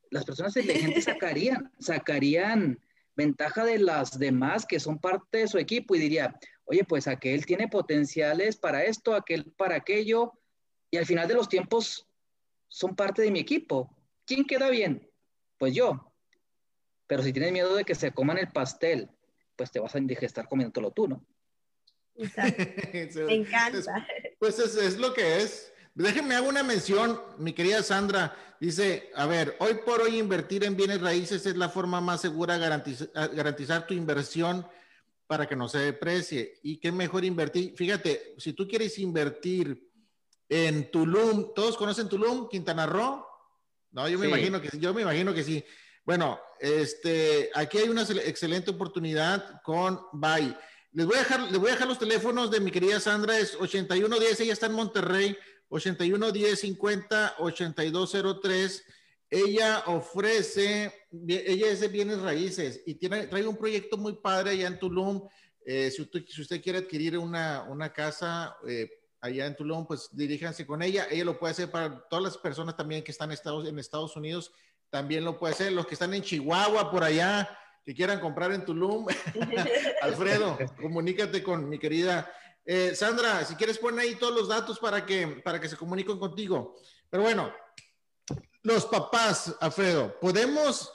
las personas inteligentes sacarían, sacarían ventaja de las demás que son parte de su equipo y diría, oye, pues aquel tiene potenciales para esto, aquel para aquello, y al final de los tiempos son parte de mi equipo. ¿Quién queda bien? Pues yo. Pero si tienes miedo de que se coman el pastel, pues te vas a indigestar comiéndolo tú, ¿no? Me encanta. Pues es, es, lo que es. Déjenme hago una mención, mi querida Sandra. Dice, a ver, hoy por hoy invertir en bienes raíces es la forma más segura de garantizar, garantizar tu inversión para que no se deprecie. Y qué mejor invertir. Fíjate, si tú quieres invertir en Tulum, ¿todos conocen Tulum, Quintana Roo? No, yo me imagino que yo me imagino que sí. Bueno, este, aquí hay una excelente oportunidad con Bay. Les voy a dejar, les voy a dejar los teléfonos de mi querida Sandra, es 8110, ella está en Monterrey, 811050 8203. Ella ofrece, ella es de bienes raíces y tiene, trae un proyecto muy padre allá en Tulum. Eh, si, usted, si, usted, quiere adquirir una, una casa eh, allá en Tulum, pues diríjanse con ella. Ella lo puede hacer para todas las personas también que están en Estados, en Estados Unidos también lo puede hacer. Los que están en Chihuahua, por allá, que quieran comprar en Tulum. Alfredo, comunícate con mi querida eh, Sandra. Si quieres, pon ahí todos los datos para que, para que se comuniquen contigo. Pero bueno, los papás, Alfredo, podemos,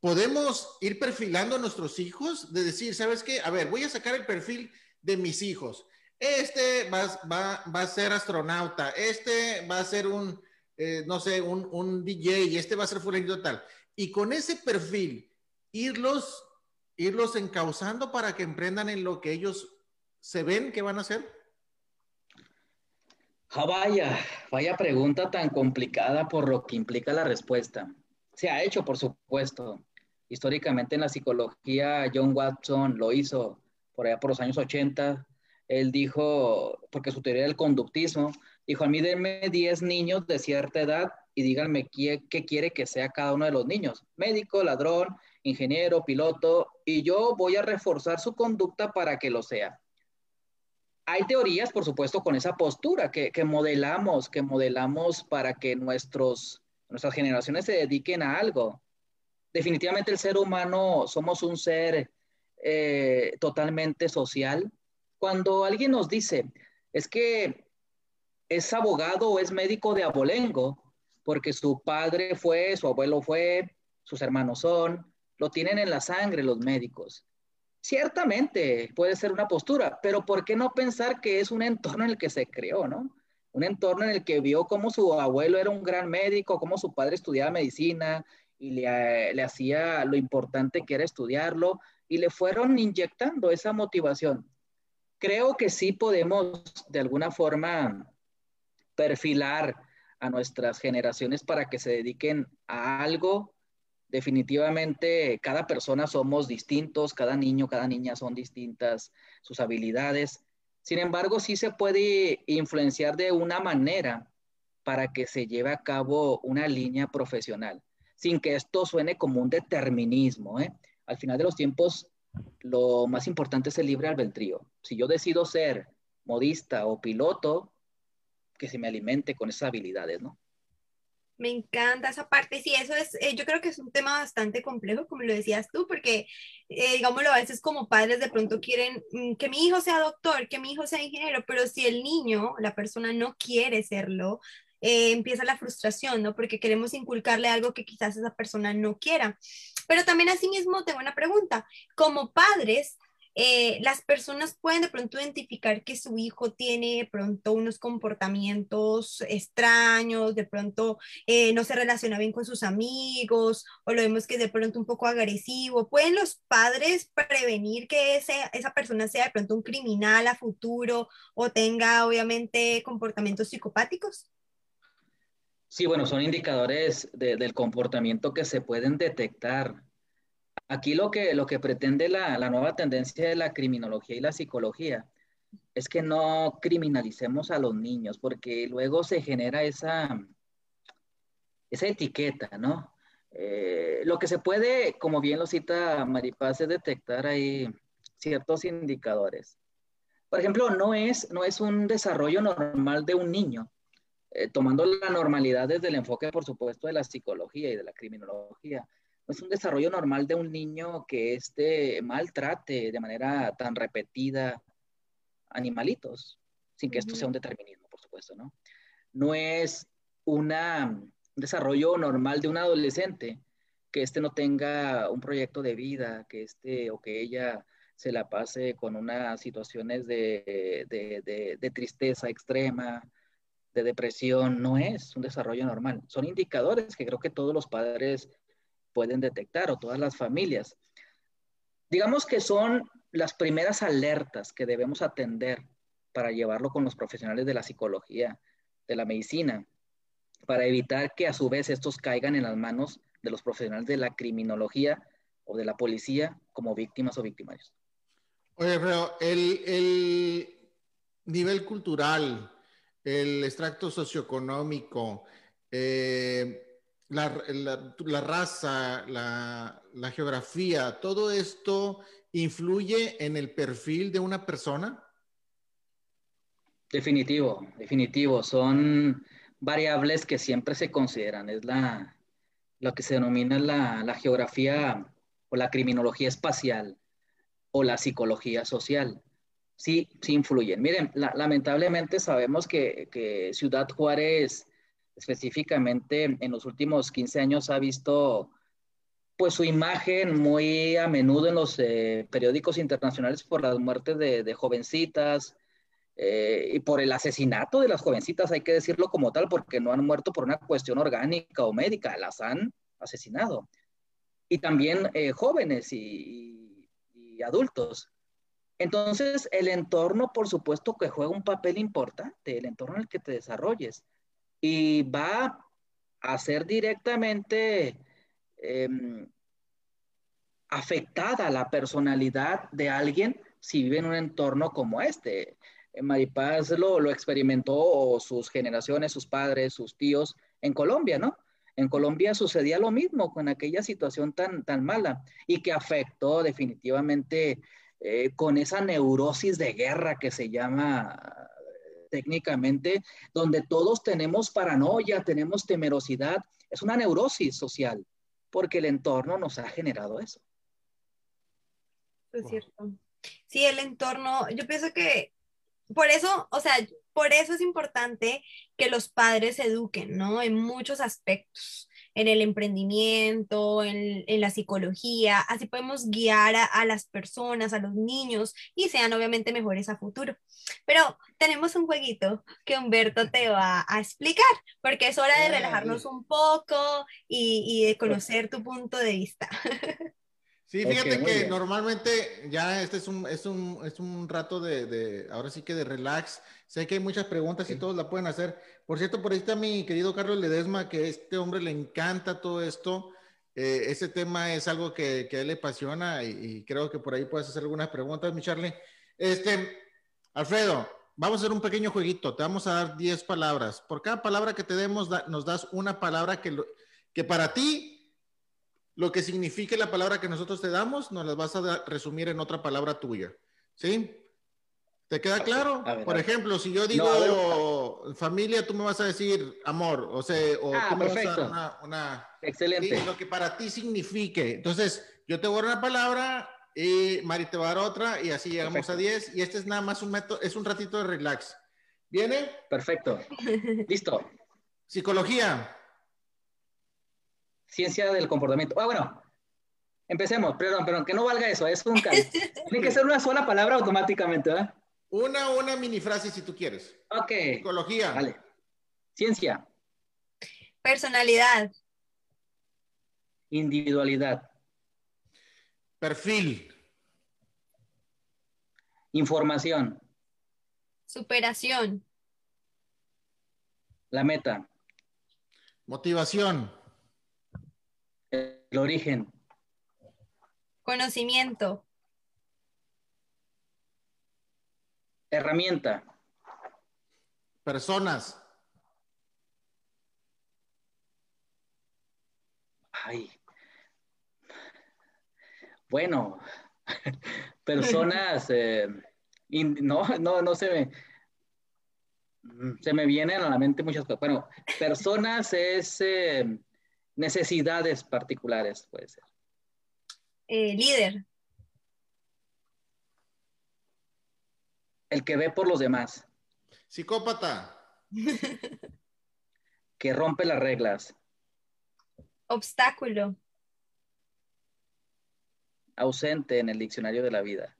podemos ir perfilando a nuestros hijos, de decir, ¿sabes qué? A ver, voy a sacar el perfil de mis hijos. Este va, va, va a ser astronauta, este va a ser un, eh, no sé, un, un, DJ este va a ser fulanito tal. Y con ese perfil, irlos, irlos encauzando para que emprendan en lo que ellos se ven que van a hacer. Ah, vaya, vaya pregunta tan complicada por lo que implica la respuesta. Se ha hecho, por supuesto. Históricamente en la psicología, John Watson lo hizo por allá por los años 80. Él dijo, porque su teoría del conductismo, Dijo, a mí denme 10 niños de cierta edad y díganme qué, qué quiere que sea cada uno de los niños. Médico, ladrón, ingeniero, piloto, y yo voy a reforzar su conducta para que lo sea. Hay teorías, por supuesto, con esa postura que, modelamos, que modelamos para que nuestros, nuestras generaciones se dediquen a algo. Definitivamente el ser humano somos un ser eh, totalmente social. Cuando alguien nos dice, es que es abogado o es médico de abolengo, porque su padre fue, su abuelo fue, sus hermanos son, lo tienen en la sangre los médicos. Ciertamente puede ser una postura, pero ¿por qué no pensar que es un entorno en el que se creó, no? Un entorno en el que vio cómo su abuelo era un gran médico, cómo su padre estudiaba medicina y le, le hacía lo importante que era estudiarlo y le fueron inyectando esa motivación. Creo que sí podemos de alguna forma perfilar a nuestras generaciones para que se dediquen a algo. Definitivamente, cada persona somos distintos, cada niño, cada niña son distintas sus habilidades. Sin embargo, sí se puede influenciar de una manera para que se lleve a cabo una línea profesional, sin que esto suene como un determinismo. ¿eh? Al final de los tiempos, lo más importante es el libre albedrío. Si yo decido ser modista o piloto, que se me alimente con esas habilidades, ¿no? Me encanta esa parte, sí, eso es, eh, yo creo que es un tema bastante complejo, como lo decías tú, porque, eh, digámoslo, a veces como padres de pronto quieren mm, que mi hijo sea doctor, que mi hijo sea ingeniero, pero si el niño, la persona no quiere serlo, eh, empieza la frustración, ¿no? Porque queremos inculcarle algo que quizás esa persona no quiera. Pero también asimismo tengo una pregunta, como padres, eh, las personas pueden de pronto identificar que su hijo tiene de pronto unos comportamientos extraños, de pronto eh, no se relaciona bien con sus amigos o lo vemos que es de pronto un poco agresivo. ¿Pueden los padres prevenir que esa persona sea de pronto un criminal a futuro o tenga obviamente comportamientos psicopáticos? Sí, bueno, son indicadores del comportamiento que se pueden detectar Aquí lo que, lo que pretende la, nueva tendencia de la criminología y la psicología es que no criminalicemos a los niños, porque luego se genera esa, esa etiqueta, ¿no? Eh, lo que se puede, como bien lo cita Maripaz, es detectar ahí ciertos indicadores. Por ejemplo, no es, no es un desarrollo normal de un niño, eh, tomando la normalidad desde el enfoque, por supuesto, de la psicología y de la criminología es un desarrollo normal de un niño que este maltrate de manera tan repetida animalitos, sin que esto sea un determinismo, por supuesto, ¿no? No es una, un desarrollo normal de un adolescente que este no tenga un proyecto de vida, que este o que ella se la pase con unas situaciones de, de, tristeza extrema, de depresión, no es un desarrollo normal. Son indicadores que creo que todos los padres pueden detectar o todas las familias. Digamos que son las primeras alertas que debemos atender para llevarlo con los profesionales de la psicología, de la medicina, para evitar que a su vez estos caigan en las manos de los profesionales de la criminología o de la policía como víctimas o victimarios. Oye, pero el, nivel cultural, el extracto socioeconómico, eh, la, raza, la, la, geografía, todo esto influye en el perfil de una persona? Definitivo, definitivo. Son variables que siempre se consideran. Es la, lo que se denomina la, geografía o la criminología espacial o la psicología social. Sí, sí influyen. Miren, lamentablemente sabemos que, que, Ciudad Juárez específicamente en los últimos 15 años ha visto pues su imagen muy a menudo en los eh, periódicos internacionales por las muertes de, jovencitas, eh, y por el asesinato de las jovencitas, hay que decirlo como tal, porque no han muerto por una cuestión orgánica o médica, las han asesinado. Y también eh, jóvenes y, y, adultos. Entonces, el entorno, por supuesto, que juega un papel importante, el entorno en el que te desarrolles. Y va a ser directamente em, afectada la personalidad de alguien si vive en un entorno como este. Maripaz lo, lo experimentó sus generaciones, sus padres, sus tíos en Colombia, ¿no? En Colombia sucedía lo mismo con aquella situación tan, tan mala y que afectó definitivamente eh, con esa neurosis de guerra que se llama técnicamente, donde todos tenemos paranoia, tenemos temerosidad. Es una neurosis social, porque el entorno nos ha generado eso. Es cierto. Sí, el entorno, yo pienso que por eso, o sea, por eso es importante que los padres se eduquen, ¿no? En muchos aspectos, en el emprendimiento, en, la psicología, así podemos guiar a, las personas, a los niños y sean obviamente mejores a futuro. Pero tenemos un jueguito que Humberto te va a explicar, porque es hora de relajarnos un poco y, y de conocer tu punto de vista. Sí, fíjate que normalmente ya este es un, es un, es un rato de, de, ahora sí que de relax. Sé que hay muchas preguntas y todos la pueden hacer. Por cierto, por ahí está mi querido Carlos Ledesma, que a este hombre le encanta todo esto. Eh, ese tema es algo que, que a él le apasiona y, creo que por ahí puedes hacer algunas preguntas, mi Charlie. Este, Alfredo, vamos a hacer un pequeño jueguito. Te vamos a dar 10 palabras. Por cada palabra que te demos, nos das una palabra que, que para ti lo que signifique la palabra que nosotros te damos, nos las vas a resumir en otra palabra tuya. ¿Sí? ¿Te queda claro? Por ejemplo, si yo digo familia, tú me vas a decir amor, o sea, o ah, tú me vas a una, Excelente. lo que para ti signifique. Entonces, yo te voy a dar una palabra y Mari te va a dar otra y así llegamos a 10 y este es nada más un método, es un ratito de relax. ¿Viene? Perfecto. Listo. Psicología. Ciencia del comportamiento. Ah, bueno, empecemos, perdón, perdón, que no valga eso, es un Tiene que ser una sola palabra automáticamente, ¿verdad? Una, una mini frase si tú quieres. Ok. Psicología. Vale. Ciencia. Personalidad. Individualidad. Perfil. Información. Superación. La meta. Motivación. El origen. Conocimiento. Herramienta. Personas. Ay. Bueno, personas, eh, no, no, no se me, se me vienen a la mente muchas cosas. Bueno, personas es eh, necesidades particulares, puede ser. Eh, líder. El que ve por los demás. Psicópata. que rompe las reglas. Obstáculo. Ausente en el diccionario de la vida.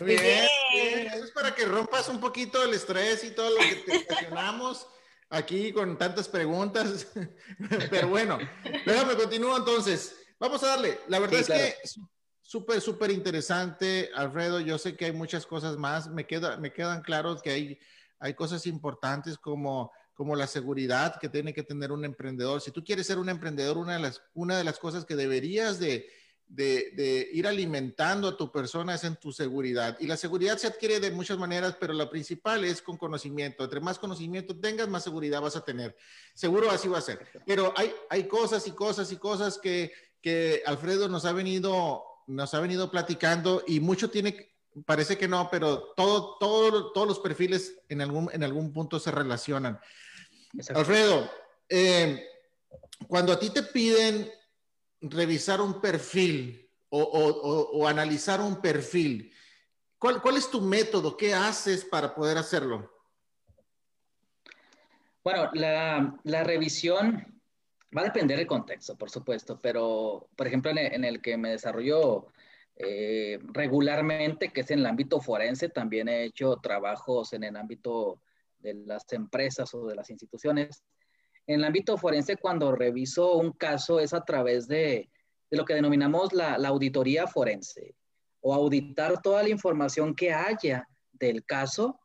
Muy bien, Eso es para que rompas un poquito el estrés y todo lo que te estacionamos aquí con tantas preguntas. Pero bueno, déjame continúo entonces. Vamos a darle. La verdad es que súper, súper interesante, Alfredo. Yo sé que hay muchas cosas más. Me, queda, me quedan claros que hay, hay cosas importantes como, como la seguridad que tiene que tener un emprendedor. Si tú quieres ser un emprendedor, una de las, una de las cosas que deberías de de, ir alimentando a tu persona es en tu seguridad. Y la seguridad se adquiere de muchas maneras, pero la principal es con conocimiento. Entre más conocimiento tengas, más seguridad vas a tener. Seguro así va a ser. Pero hay, hay cosas y cosas y cosas que, que Alfredo nos ha venido nos ha venido platicando y mucho tiene, parece que no, pero todo, todo, todos los perfiles en algún, en algún punto se relacionan. Alfredo, eh, cuando a ti te piden revisar un perfil o, analizar un perfil, ¿cuál, ¿cuál, es tu método? ¿Qué haces para poder hacerlo? Bueno, la, la, revisión va a depender del contexto, por supuesto, pero por ejemplo en el, que me desarrollo eh, regularmente, que es en el ámbito forense, también he hecho trabajos en el ámbito de las empresas o de las instituciones en el ámbito forense, cuando reviso un caso, es a través de, lo que denominamos la, auditoría forense, o auditar toda la información que haya del caso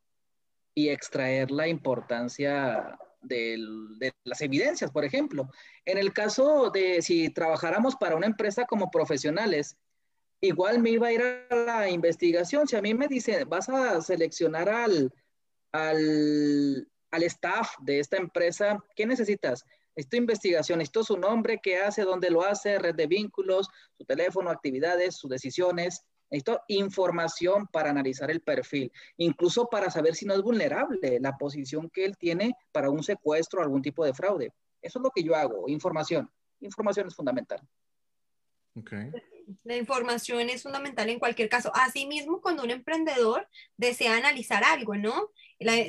y extraer la importancia de las evidencias, por ejemplo. En el caso de si trabajáramos para una empresa como profesionales, igual me iba a ir a la investigación. Si a mí me dice, vas a seleccionar al, al, al staff de esta empresa, ¿qué necesitas? Necesito investigación, necesito su nombre, qué hace, dónde lo hace, red de vínculos, su teléfono, actividades, sus decisiones. Necesito información para analizar el perfil, incluso para saber si no es vulnerable la posición que él tiene para un secuestro o algún tipo de fraude. Eso es lo que yo hago, información. Información es fundamental. Okay. La información es fundamental en cualquier caso. Asimismo, cuando un emprendedor desea analizar algo, ¿no?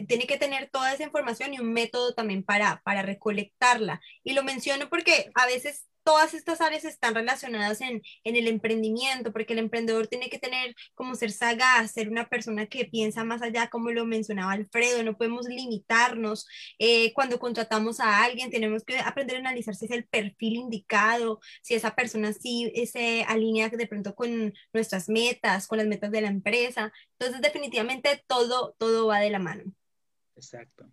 tiene que tener toda esa información y un método también para, para recolectarla. Y lo menciono porque a veces todas estas áreas están relacionadas en, el emprendimiento, porque el emprendedor tiene que tener como ser sagaz, ser una persona que piensa más allá, como lo mencionaba Alfredo, no podemos limitarnos. Eh, cuando contratamos a alguien, tenemos que aprender a analizar si es el perfil indicado, si esa persona sí se alinea de pronto con nuestras metas, con las metas de la empresa. Entonces, definitivamente todo, todo va de la mano. Exacto.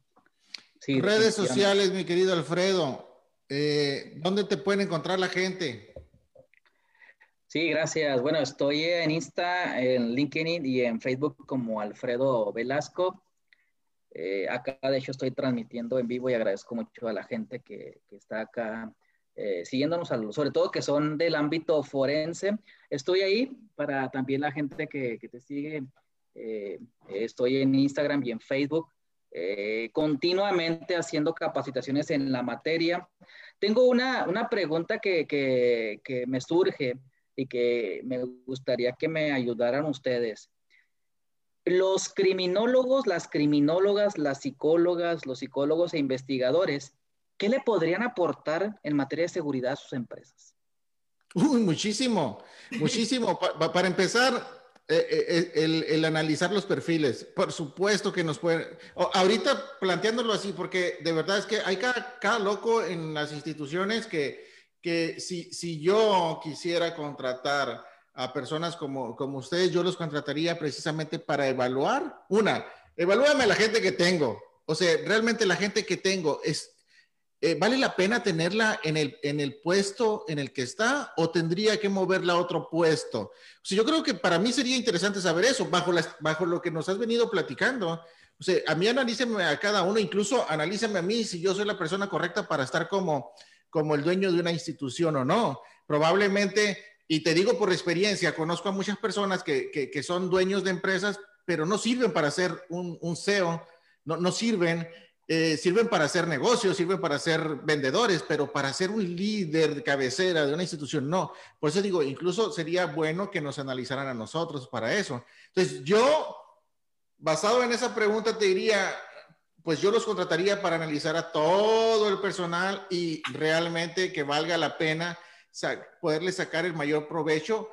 Redes sociales, mi querido Alfredo. Eh, ¿Dónde te pueden encontrar la gente? Sí, gracias. Bueno, estoy en Insta, en LinkedIn y en Facebook como Alfredo Velasco. Eh, acá, de hecho, estoy transmitiendo en vivo y agradezco mucho a la gente que, está acá eh, siguiéndonos, sobre todo que son del ámbito forense. Estoy ahí para también la gente que, que te sigue. estoy en Instagram y en Facebook eh, continuamente haciendo capacitaciones en la materia. Tengo una, una pregunta que, que, me surge y que me gustaría que me ayudaran ustedes. Los criminólogos, las criminólogas, las psicólogas, los psicólogos e investigadores, ¿qué le podrían aportar en materia de seguridad a sus empresas? Muchísimo, muchísimo. para empezar, eh, eh, el, el, analizar los perfiles, por supuesto que nos pueden, ahorita planteándolo así, porque de verdad es que hay cada, cada loco en las instituciones que, que si, si yo quisiera contratar a personas como, como ustedes, yo los contrataría precisamente para evaluar, una, evalúame la gente que tengo, o sea, realmente la gente que tengo es, eh, ¿vale la pena tenerla en el, en el puesto en el que está o tendría que moverla a otro puesto? O yo creo que para mí sería interesante saber eso, bajo, bajo lo que nos has venido platicando. O sea, a mí analíceme a cada uno, incluso analíceme a mí si yo soy la persona correcta para estar como, como el dueño de una institución o no. Probablemente, y te digo por experiencia, conozco a muchas personas que, que, que son dueños de empresas, pero no sirven para ser un, un CEO, no, no sirven eh, sirven para hacer negocios, sirven para ser vendedores, pero para ser un líder de cabecera de una institución, no. Por eso digo, incluso sería bueno que nos analizaran a nosotros para eso. Entonces, yo, basado en esa pregunta, te diría, pues yo los contrataría para analizar a todo el personal y realmente que valga la pena poderle sacar el mayor provecho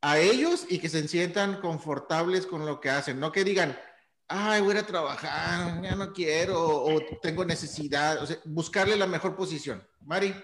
a ellos y que se sientan confortables con lo que hacen, no que digan, ay, voy a trabajar, ya no quiero o tengo necesidad, o sea, buscarle la mejor posición. Mari.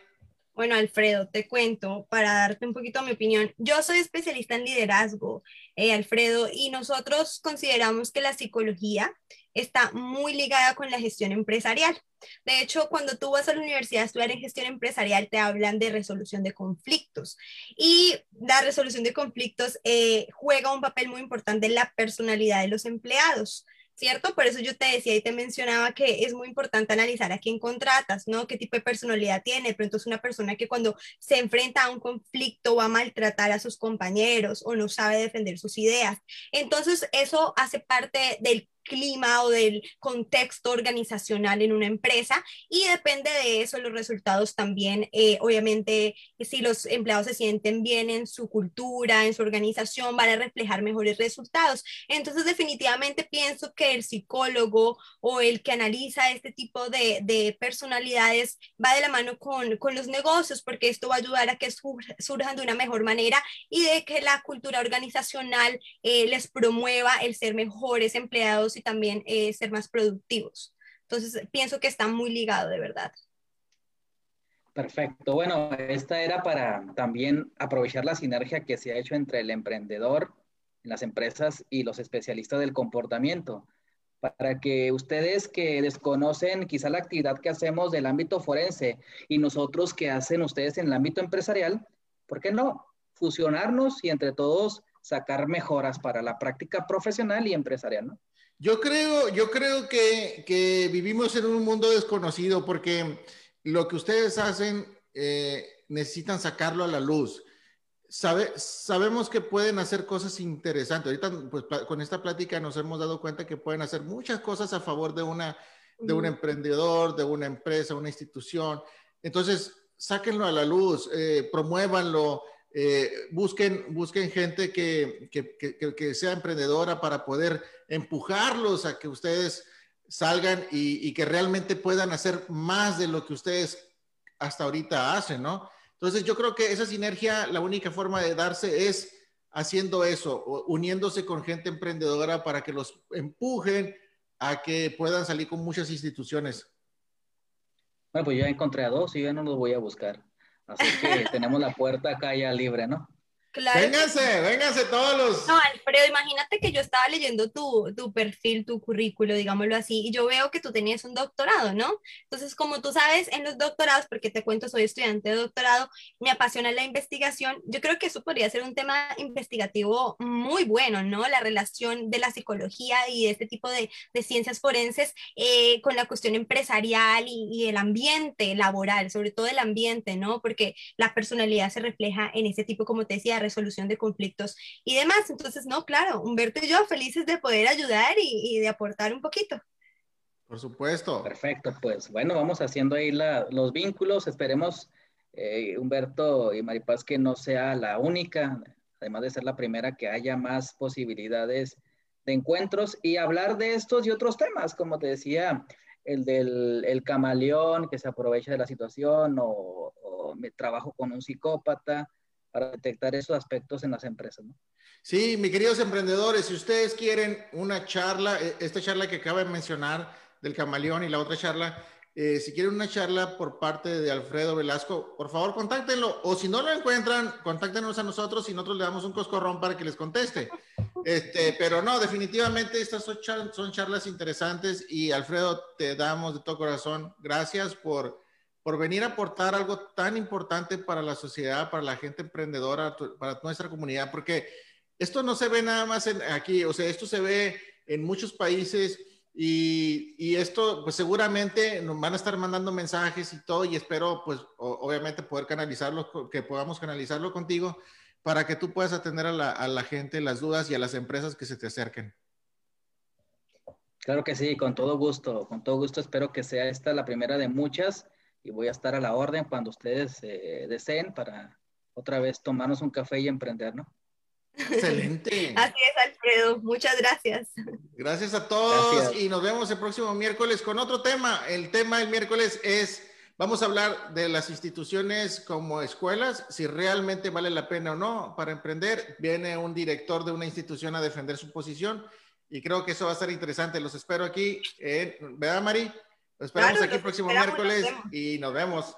Bueno, Alfredo, te cuento para darte un poquito mi opinión. Yo soy especialista en liderazgo, eh, Alfredo, y nosotros consideramos que la psicología está muy ligada con la gestión empresarial. De hecho, cuando tú vas a la universidad a estudiar en gestión empresarial, te hablan de resolución de conflictos. Y la resolución de conflictos eh, juega un papel muy importante en la personalidad de los empleados. ¿Cierto? Por eso yo te decía y te mencionaba que es muy importante analizar a quién contratas, ¿no? ¿Qué tipo de personalidad tiene? Pero entonces una persona que cuando se enfrenta a un conflicto va a maltratar a sus compañeros o no sabe defender sus ideas. Entonces eso hace parte del clima o del contexto organizacional en una empresa y depende de eso los resultados también, eh, obviamente, si los empleados se sienten bien en su cultura, en su organización, van a reflejar mejores resultados. Entonces, definitivamente pienso que el psicólogo o el que analiza este tipo de, de personalidades va de la mano con, con, los negocios porque esto va a ayudar a que surjan de una mejor manera y de que la cultura organizacional eh, les promueva el ser mejores empleados y también eh, ser más productivos. Entonces, pienso que está muy ligado, de verdad. Perfecto. Bueno, esta era para también aprovechar la sinergia que se ha hecho entre el emprendedor, las empresas y los especialistas del comportamiento, para que ustedes que desconocen quizá la actividad que hacemos del ámbito forense y nosotros que hacen ustedes en el ámbito empresarial, ¿por qué no fusionarnos y entre todos sacar mejoras para la práctica profesional y empresarial, ¿no? Yo creo, yo creo que, que, vivimos en un mundo desconocido porque lo que ustedes hacen eh, necesitan sacarlo a la luz. Sabe, sabemos que pueden hacer cosas interesantes. Ahorita, pues, con esta plática nos hemos dado cuenta que pueden hacer muchas cosas a favor de, una, de un emprendedor, de una empresa, una institución. Entonces, sáquenlo a la luz, eh, promuévanlo, eh, busquen, busquen gente que, que, sea emprendedora para poder empujarlos a que ustedes salgan y, que realmente puedan hacer más de lo que ustedes hasta ahorita hacen, ¿no? Entonces yo creo que esa sinergia, la única forma de darse es haciendo eso, uniéndose con gente emprendedora para que los empujen a que puedan salir con muchas instituciones. Bueno, pues ya encontré a dos y ya no los voy a buscar. Así que tenemos la puerta acá ya libre, ¿no? Claro. Vénganse, vénganse todos los. No, Alfredo, imagínate que yo estaba leyendo tu, tu, perfil, tu currículo, digámoslo así, y yo veo que tú tenías un doctorado, ¿no? Entonces, como tú sabes, en los doctorados, porque te cuento, soy estudiante de doctorado, me apasiona la investigación. Yo creo que eso podría ser un tema investigativo muy bueno, ¿no? La relación de la psicología y de este tipo de, de ciencias forenses eh, con la cuestión empresarial y, y el ambiente laboral, sobre todo el ambiente, ¿no? Porque la personalidad se refleja en ese tipo, como te decía, resolución de conflictos y demás. Entonces, no, claro, Humberto y yo felices de poder ayudar y, de aportar un poquito. Por supuesto. Perfecto, pues bueno, vamos haciendo ahí los vínculos. Esperemos, eh, Humberto y Maripaz, que no sea la única, además de ser la primera, que haya más posibilidades de encuentros y hablar de estos y otros temas, como te decía, el del el camaleón que se aprovecha de la situación o, o me trabajo con un psicópata para detectar esos aspectos en las empresas. ¿no? Sí, mis queridos emprendedores, si ustedes quieren una charla, e, esta charla que acaba de mencionar del camaleón y la otra charla, eh, si quieren una charla por parte de Alfredo Velasco, por favor contáctenlo. O si no lo encuentran, contáctenos a nosotros y nosotros le damos un coscorrón para que les conteste. Este, pero no, definitivamente estas son, son charlas interesantes y Alfredo, te damos de todo corazón gracias por por venir a aportar algo tan importante para la sociedad, para la gente emprendedora, para nuestra comunidad, porque esto no se ve nada más aquí, o sea, esto se ve en muchos países y, y, esto, pues seguramente nos van a estar mandando mensajes y todo y espero, pues obviamente poder canalizarlo, que podamos canalizarlo contigo para que tú puedas atender a la, a la gente las dudas y a las empresas que se te acerquen. Claro que sí, con todo gusto, con todo gusto. Espero que sea esta la primera de muchas y voy a estar a la orden cuando ustedes eh, deseen para otra vez tomarnos un café y emprender, ¿no? Excelente. Así es, Alfredo. Muchas gracias. Gracias a todos gracias. y nos vemos el próximo miércoles con otro tema. El tema el miércoles es, vamos a hablar de las instituciones como escuelas, si realmente vale la pena o no para emprender. Viene un director de una institución a defender su posición y creo que eso va a ser interesante. Los espero aquí, en, ¿verdad, Mari? Esperamos aquí el próximo miércoles y nos vemos.